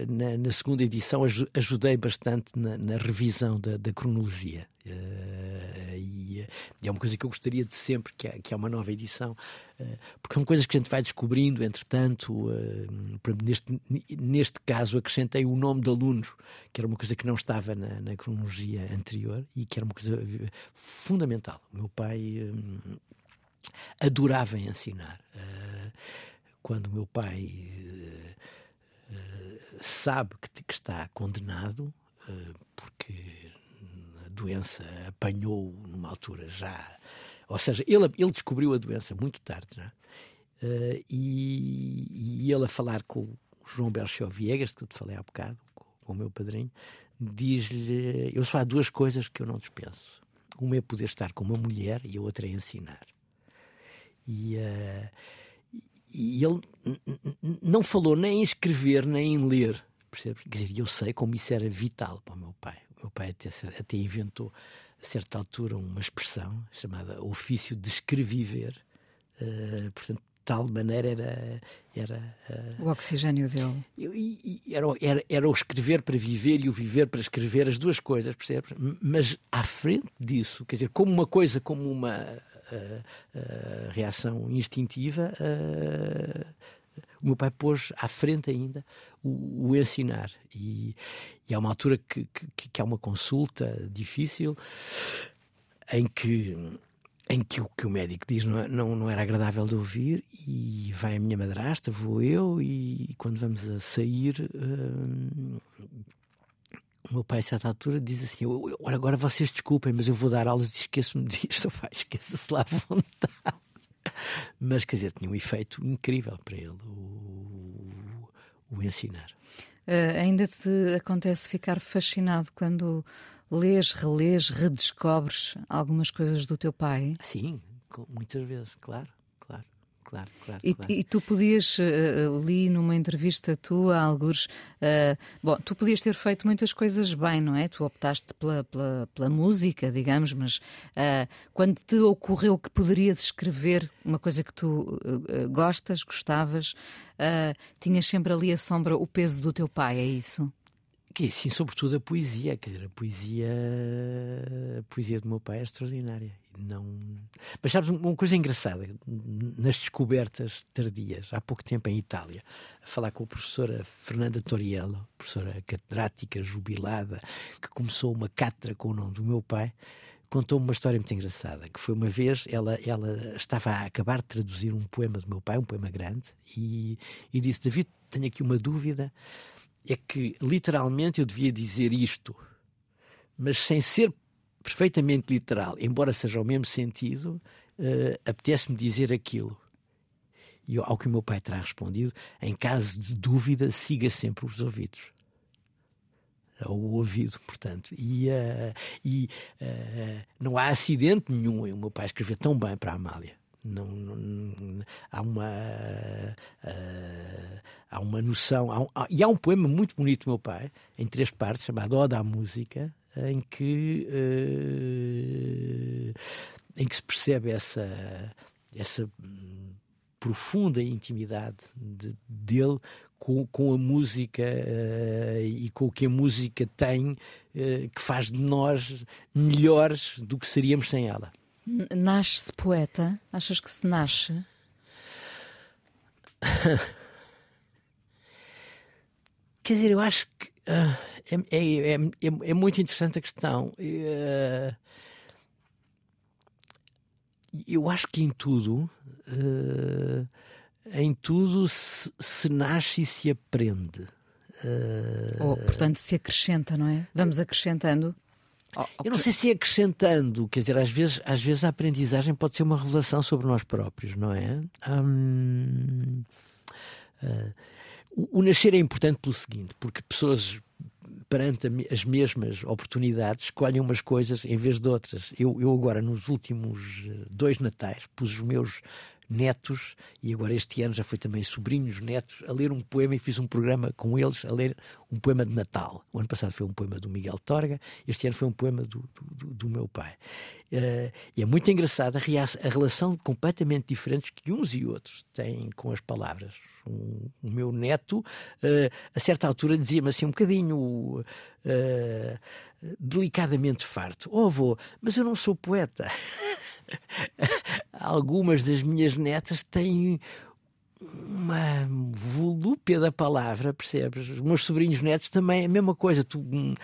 na, na, segunda edição ajudei bastante na, na revisão da, da cronologia. Uh, e, e, é uma coisa que eu gostaria de sempre que há, que há uma nova edição, uh, porque são coisas que a gente vai descobrindo, entretanto, neste, neste caso acrescentei o nome de alunos, que era uma coisa que não estava na, na cronologia anterior e que era uma coisa fundamental. O meu pai adorava ensinar. quando o meu pai sabe que, que, está condenado, porque doença apanhou numa altura já. Ou seja, ele, ele descobriu a doença muito tarde já. Uh, e, e ele a falar com o João Belchior Viegas, que eu te falei há bocado, com, com o meu padrinho, diz-lhe: Eu só há duas coisas que eu não dispenso. Uma é poder estar com uma mulher e a outra é ensinar. E, uh, e ele não falou nem em escrever nem em ler, percebes? Quer dizer, eu sei como isso era vital para o meu pai meu pai até, até inventou, a certa altura, uma expressão chamada ofício de escreviver. Uh, portanto, de tal maneira era. era uh, o oxigênio dele. E, e, era, era, era o escrever para viver e o viver para escrever, as duas coisas, percebes? Mas à frente disso, quer dizer, como uma coisa, como uma uh, reação instintiva o meu pai pôs à frente ainda o, ensinar. E, e há uma altura que, que, que há uma consulta difícil em que em que o que o médico diz não, não, não era agradável de ouvir e vai a minha madrasta, vou eu e quando vamos a sair hum, o meu pai a certa altura diz assim olha agora vocês desculpem mas eu vou dar aulas e esqueço-me disto. Esqueça-se lá à vontade. Mas, quer dizer, tinha um efeito incrível para ele, o, o ensinar. Uh, ainda te acontece ficar fascinado quando lês, relês, redescobres algumas coisas do teu pai? Sim, muitas vezes, claro claro, claro. E, claro. e tu podias, uh, li numa entrevista tua, alguns, uh, bom, tu podias ter feito muitas coisas bem, não é? Tu optaste pela, pela, pela música, digamos, mas uh, quando te ocorreu que poderias escrever uma coisa que tu gostas, gostavas, tinhas sempre ali a sombra, o peso do teu pai, é isso? Que sim, sobretudo a poesia, quer dizer, a poesia, a poesia do meu pai é extraordinária. Não... Mas sabes, uma coisa engraçada, nas descobertas tardias, há pouco tempo em Itália, a falar com a professora Fernanda Toriello, professora catedrática, jubilada, que começou uma cátedra com o nome do meu pai, contou-me uma história muito engraçada, que foi uma vez, ela, ela estava a acabar de traduzir um poema do meu pai, um poema grande, e, e disse, David, tenho aqui uma dúvida, é que literalmente eu devia dizer isto, mas sem ser perfeitamente literal, embora seja o mesmo sentido, uh, apetece-me dizer aquilo. E ao que o meu pai terá respondido, em caso de dúvida, siga sempre os ouvidos. ao ouvido, portanto. E, uh, e uh, não há acidente nenhum em o meu pai escrever tão bem para a Amália. Não, não, há uma uh, há uma noção há um, há, e há um poema muito bonito do meu pai em três partes chamado Oda à Música em que em que se percebe essa essa profunda intimidade de, dele com, com a música uh, e com o que a música tem, uh, que faz de nós melhores do que seríamos sem ela. Nasce-se poeta? Achas que se nasce? Quer dizer, eu acho que uh, é, é, é, é, muito interessante a questão. eu acho que em tudo em tudo se, se, nasce e se aprende. Uh... Ou, portanto, se acrescenta, não é? Vamos acrescentando. Eu não sei se é acrescentando, quer dizer, às vezes, às vezes a aprendizagem pode ser uma revelação sobre nós próprios, não é? Hum, uh, o, o nascer é importante pelo seguinte, porque pessoas perante as mesmas oportunidades escolhem umas coisas em vez de outras. Eu, eu agora, nos últimos eh, dois natais, pus os meus netos, e agora este ano já foi também sobrinhos, netos, a ler um poema e fiz um programa com eles a ler um poema de Natal. O ano passado foi um poema do Miguel Torga, este ano foi um poema do, do, do meu pai. Uh, e é muito engraçada a, relação completamente diferente que uns e outros têm com as palavras. Um, o meu neto, uh, a certa altura, dizia-me assim um bocadinho uh, delicadamente farto: Oh, avô, mas eu não sou poeta. Algumas das minhas netas têm uma volúpia da palavra, percebes? Os meus sobrinhos netos também a mesma coisa. Tu, hum,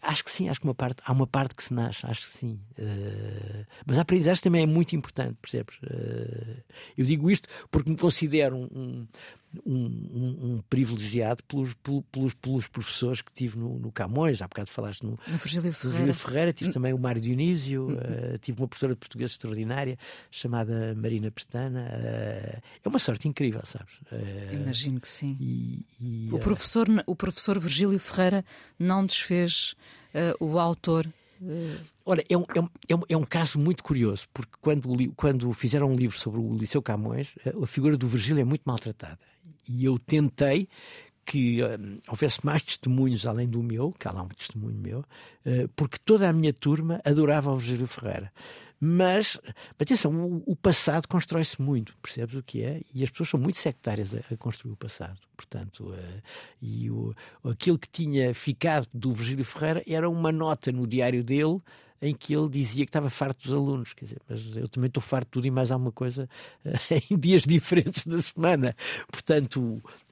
acho que sim, acho que uma parte, há uma parte que se nasce, acho que sim. Uh, mas a aprendizagem também é muito importante, percebes? Uh, eu digo isto porque me considero um, um, um, um privilegiado pelos, pelos, pelos, professores que tive no, no Camões. Há bocado falaste no, no Virgílio Ferreira. Ferreira. Tive hum. também o Mário Dionísio. Uh, tive uma professora de português extraordinária chamada Marina Pestana. Uh, é uma sorte incrível, sabes? Uh, Imagino que sim. E, e, o, professor, o professor Virgílio Ferreira não desfez o autor Olha, é um, é, um, é um caso muito curioso, porque quando, quando fizeram um livro sobre o Liceu Camões, a figura do Virgílio é muito maltratada. E eu tentei que um, houvesse mais testemunhos além do meu, que há lá um testemunho meu, uh, porque toda a minha turma adorava o Virgílio Ferreira. Mas, atenção, o, o passado constrói-se muito, percebes o que é? E as pessoas são muito sectárias a, a construir o passado. Portanto, uh, e o, aquilo que tinha ficado do Virgílio Ferreira era uma nota no diário dele em que ele dizia que estava farto dos alunos. Quer dizer, mas eu também estou farto de tudo e mais alguma coisa em dias diferentes da semana. Portanto,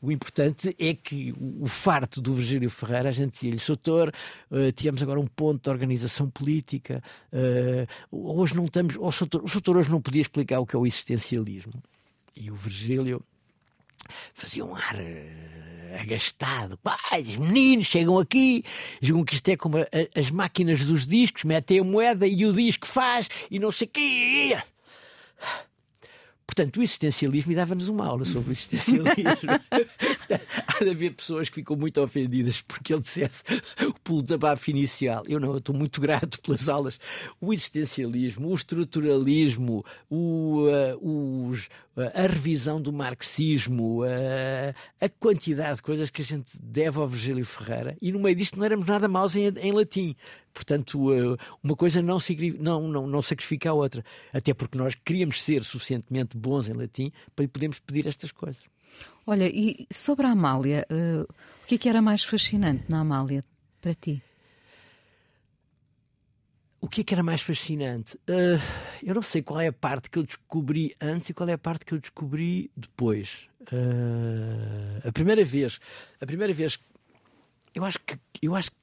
o, o importante é que o, o, farto do Virgílio Ferreira, a gente dizia-lhe, Soutor, uh, tínhamos agora um ponto de organização política, uh, hoje não estamos. Oh, o Soutor hoje não podia explicar o que é o existencialismo. E o Virgílio fazia um ar agastado. Pai, os meninos chegam aqui, jogam que isto é como a, as máquinas dos discos, metem a moeda e o disco faz e não sei o quê. Portanto, o existencialismo, e dava-nos uma aula sobre o existencialismo. Há de haver pessoas que ficam muito ofendidas porque ele dissesse o pulo desabafo inicial. Eu não, eu estou muito grato pelas aulas. O existencialismo, o estruturalismo, o, uh, os, uh, a revisão do marxismo, uh, a quantidade de coisas que a gente deve ao Virgílio Ferreira. E no meio disto não éramos nada maus em, em latim. Portanto, eh, uma coisa não, não, não, não sacrifica a outra. Até porque nós queríamos ser suficientemente bons em latim para lhe podermos pedir estas coisas. Olha, e sobre a Amália, uh, o que é que era mais fascinante na Amália para ti? O que é que era mais fascinante? Uh, eu não sei qual é a parte que eu descobri antes e qual é a parte que eu descobri depois. Uh, a primeira vez, a primeira vez eu acho que eu acho que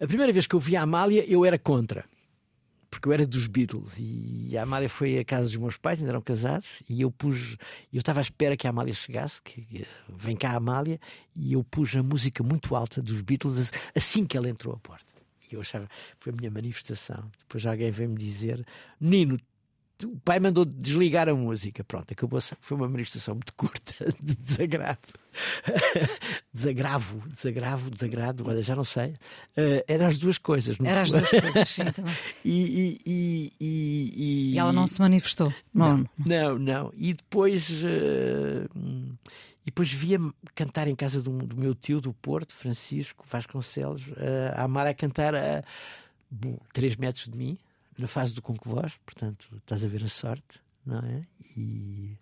a primeira vez que eu vi a Amália eu era contra porque eu era dos Beatles e a Amália foi à casa dos meus pais, ainda eram casados, e eu pus, eu estava à espera que a Amália chegasse, que vem cá a Amália, e eu pus a música muito alta dos Beatles assim que ela entrou à porta. E eu achava, foi a minha manifestação. Depois alguém veio-me dizer: Menino, o pai mandou desligar a música. Pronto, acabou. Foi uma manifestação muito curta de desagrado. desagravo, desagravo, desagrado, olha, já não sei. Uh, eram as duas coisas. Eram as duas coisas, sim, também. e, e, e, e, ela não se manifestou? Não, não. não. E depois. Uh, e depois via-me cantar em casa do, do, meu tio do Porto, Francisco Vasconcelos, uh, a Amar a cantar a 3 metros de mim, na fase do Conquevós, portanto, estás a ver a sorte, não é? E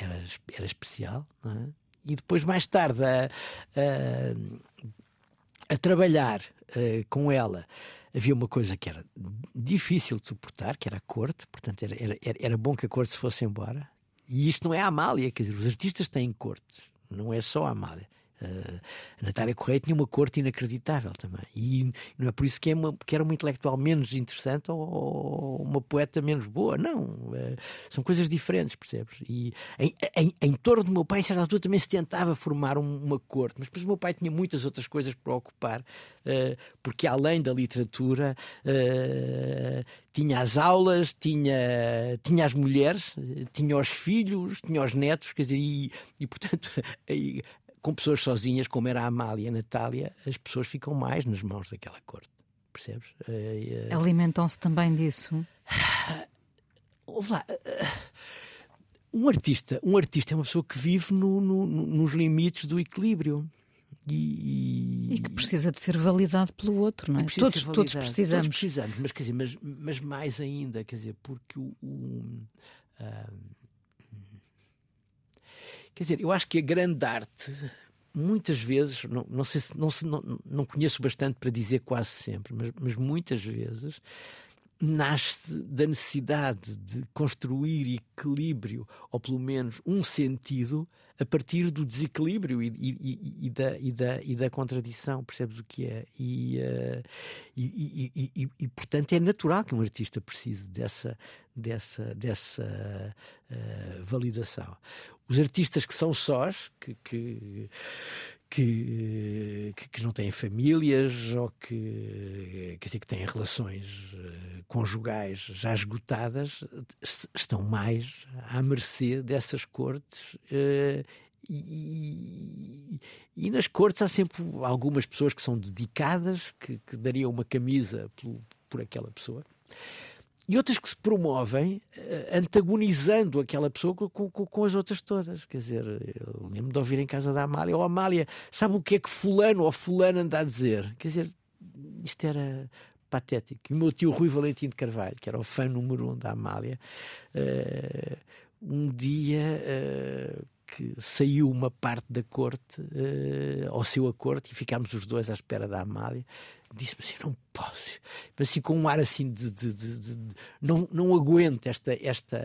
era, era especial, não é? E depois, mais tarde, a, a, a trabalhar uh, com ela, havia uma coisa que era difícil de suportar, que era a corte, portanto, era, era, era bom que a corte se fosse embora, e isto não é a Amália, quer dizer, os artistas têm cortes, não é só a Amália. Uh, a Natália Correia tinha uma corte inacreditável também. E não é por isso que, é uma, que era uma intelectual menos interessante ou, ou uma poeta menos boa. Não. Uh, são coisas diferentes, percebes? E em, em, em, torno do meu pai, em certa altura, também se tentava formar um, uma corte, mas depois o meu pai tinha muitas outras coisas para ocupar, uh, porque além da literatura, tinha as aulas, tinha, tinha as mulheres, tinha os filhos, tinha os netos, quer dizer, e, e portanto. com pessoas sozinhas, como era a Amália e a Natália, as pessoas ficam mais nas mãos daquela corte. Percebes? Eh, eh, Alimentam-se também disso? Ouve lá. Eh, um artista, um artista é uma pessoa que vive no, no, nos limites do equilíbrio. E, e, que precisa de ser validado pelo outro, não é? Todos, todos precisamos. Todos precisamos, mas, quer dizer, mas, mas mais ainda, quer dizer, porque o, o uh, Quer dizer, eu acho que a grande arte, muitas vezes, não, não sei se não, não, não conheço bastante para dizer quase sempre, mas, mas muitas vezes nasce da necessidade de construir equilíbrio, ou pelo menos um sentido, a partir do desequilíbrio e, e, e, da, e, da, e da contradição, percebes o que é? E, uh, e, e, portanto é natural que um artista precise dessa, dessa, dessa uh, validação. Os artistas que são sós, que, que que, que, não têm famílias ou que, quer dizer, que têm relações uh, conjugais já esgotadas estão mais à mercê dessas cortes. E, e, nas cortes há sempre algumas pessoas que são dedicadas, que, que dariam uma camisa por, por aquela pessoa e outras que se promovem uh, antagonizando aquela pessoa com, com, com, as outras todas. Quer dizer, eu lembro de ouvir em casa da Amália, ou oh, Amália, sabe o que é que fulano ou fulano anda a dizer? Quer dizer, isto era patético. E o meu tio Rui Valentim de Carvalho, que era o fã número um da Amália, uh, um dia... Uh, que saiu uma parte da corte, uh, ao seu a corte, e ficámos os dois à espera da Amália disse-me assim: não posso, assim com um ar assim de, de, de, de, não, não aguento esta esta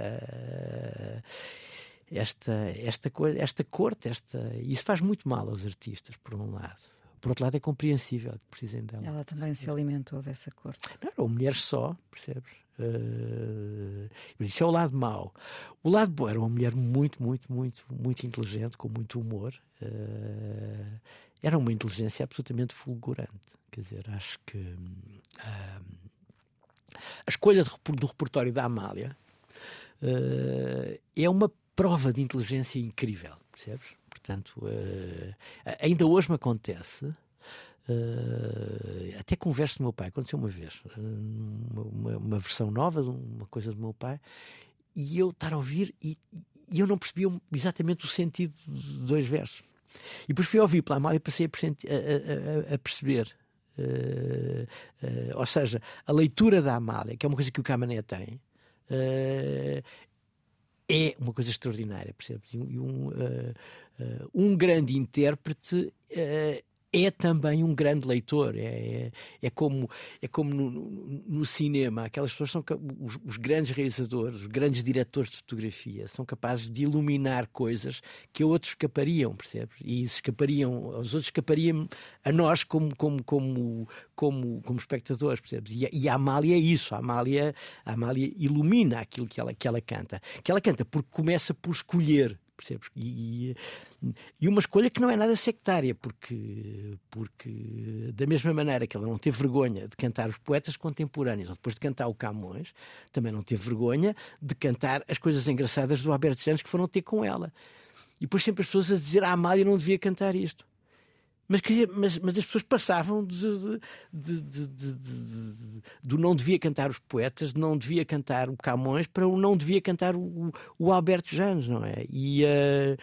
esta esta coisa, esta corte, esta isso faz muito mal aos artistas por um lado. Por outro lado, é compreensível que precisem dela. Ela também se alimentou dessa corte. Não eram mulheres só, percebes? Uh, isso é o lado mau. O lado bom era uma mulher muito, muito, muito, muito inteligente, com muito humor. Uh, era uma inteligência absolutamente fulgurante. Quer dizer, acho que uh, a escolha do repertório da Amália uh, é uma prova de inteligência incrível, percebes? Portanto, uh, ainda hoje me acontece. Uh, até converso do meu pai, aconteceu uma vez, uma, uma, versão nova de uma coisa do meu pai, e eu estar a ouvir e, e eu não percebia exatamente o sentido de dois versos. E depois fui ouvir Amália e passei a, a, a, a perceber Uh, uh, ou seja, a leitura da Amália, que é uma coisa que o Camané tem, uh, é uma coisa extraordinária, percebes? E um, um grande intérprete é também um grande leitor. É, é, é como, é como no, no, no, cinema, aquelas pessoas são os, os, grandes realizadores, os grandes diretores de fotografia, são capazes de iluminar coisas que a outros escapariam, percebes? E escapariam, os outros escapariam a nós como, como, como, como, como espectadores, percebes? E, e a Amália é isso, a Amália, a Amália ilumina aquilo que ela, que ela canta. Que ela canta porque começa por escolher percebes? E, e, uma escolha que não é nada sectária, porque, porque da mesma maneira que ela não teve vergonha de cantar os poetas contemporâneos, ou depois de cantar o Camões, também não teve vergonha de cantar as coisas engraçadas do Alberto Janos que foram ter com ela. E depois sempre as pessoas a dizer ah, Amália não devia cantar isto. Mas, mas, mas as pessoas passavam de, de, de, do não devia cantar os poetas, não devia cantar o Camões, para o não devia cantar o, o Alberto Janos, não é? E uh,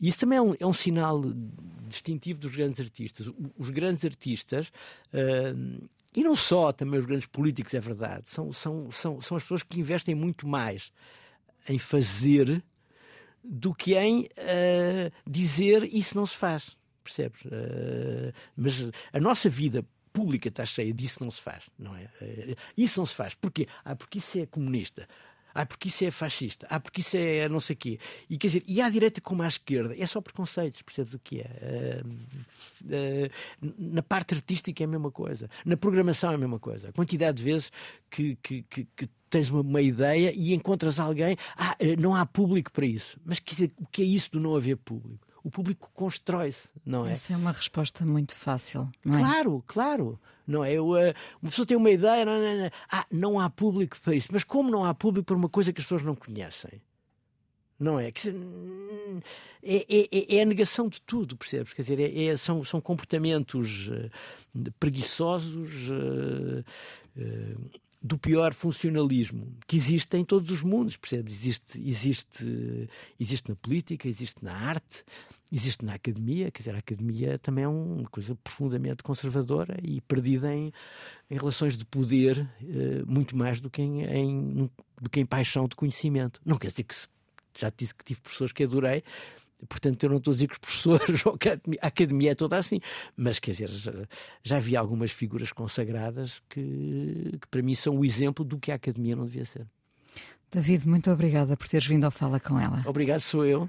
isso também é um, é um sinal distintivo dos grandes artistas. Os grandes artistas. Uh, e não só, também os grandes políticos, é verdade, são, são, são, são as pessoas que investem muito mais em fazer do que em uh, dizer isso não se faz percebes? Uh, mas a nossa vida pública está cheia disso não se faz, não é? Uh, isso não se faz. Porquê? Ah, porque isso é comunista. Ah, porque isso é fascista. Ah, porque isso é não sei o quê. E quer dizer, e à direita como à esquerda, é só preconceitos, percebes o que é? Uh, uh, na parte artística é a mesma coisa. Na programação é a mesma coisa. A quantidade de vezes que, que, que, que tens uma, uma, ideia e encontras alguém, ah, não há público para isso. Mas quer dizer, o que é isso do não haver público? O público constrói-se, não é? Essa é uma resposta muito fácil, não é? Claro, claro. Não é? Eu, uh, uma pessoa tem uma ideia, não, não, não, ah, não há público para isso. Mas como não há público para uma coisa que as pessoas não conhecem? Não é? É, é, é a negação de tudo, percebes? Quer dizer, é, é são, são comportamentos uh, preguiçosos, uh, do pior funcionalismo que existe em todos os mundos, percebes? Existe, existe, existe na política, existe na arte, existe na academia. Quer dizer, a academia também é uma coisa profundamente conservadora e perdida em, em relações de poder eh, muito mais do que em, em, do que em paixão de conhecimento. Não quer dizer que já te disse que tive professores que adorei, Portanto, eu não estou a dizer que os professores ou a academia é toda assim, mas quer dizer, já, vi algumas figuras consagradas que, que para mim são o exemplo do que a academia não devia ser. David, muito obrigada por teres vindo ao Fala com ela. Obrigado, sou eu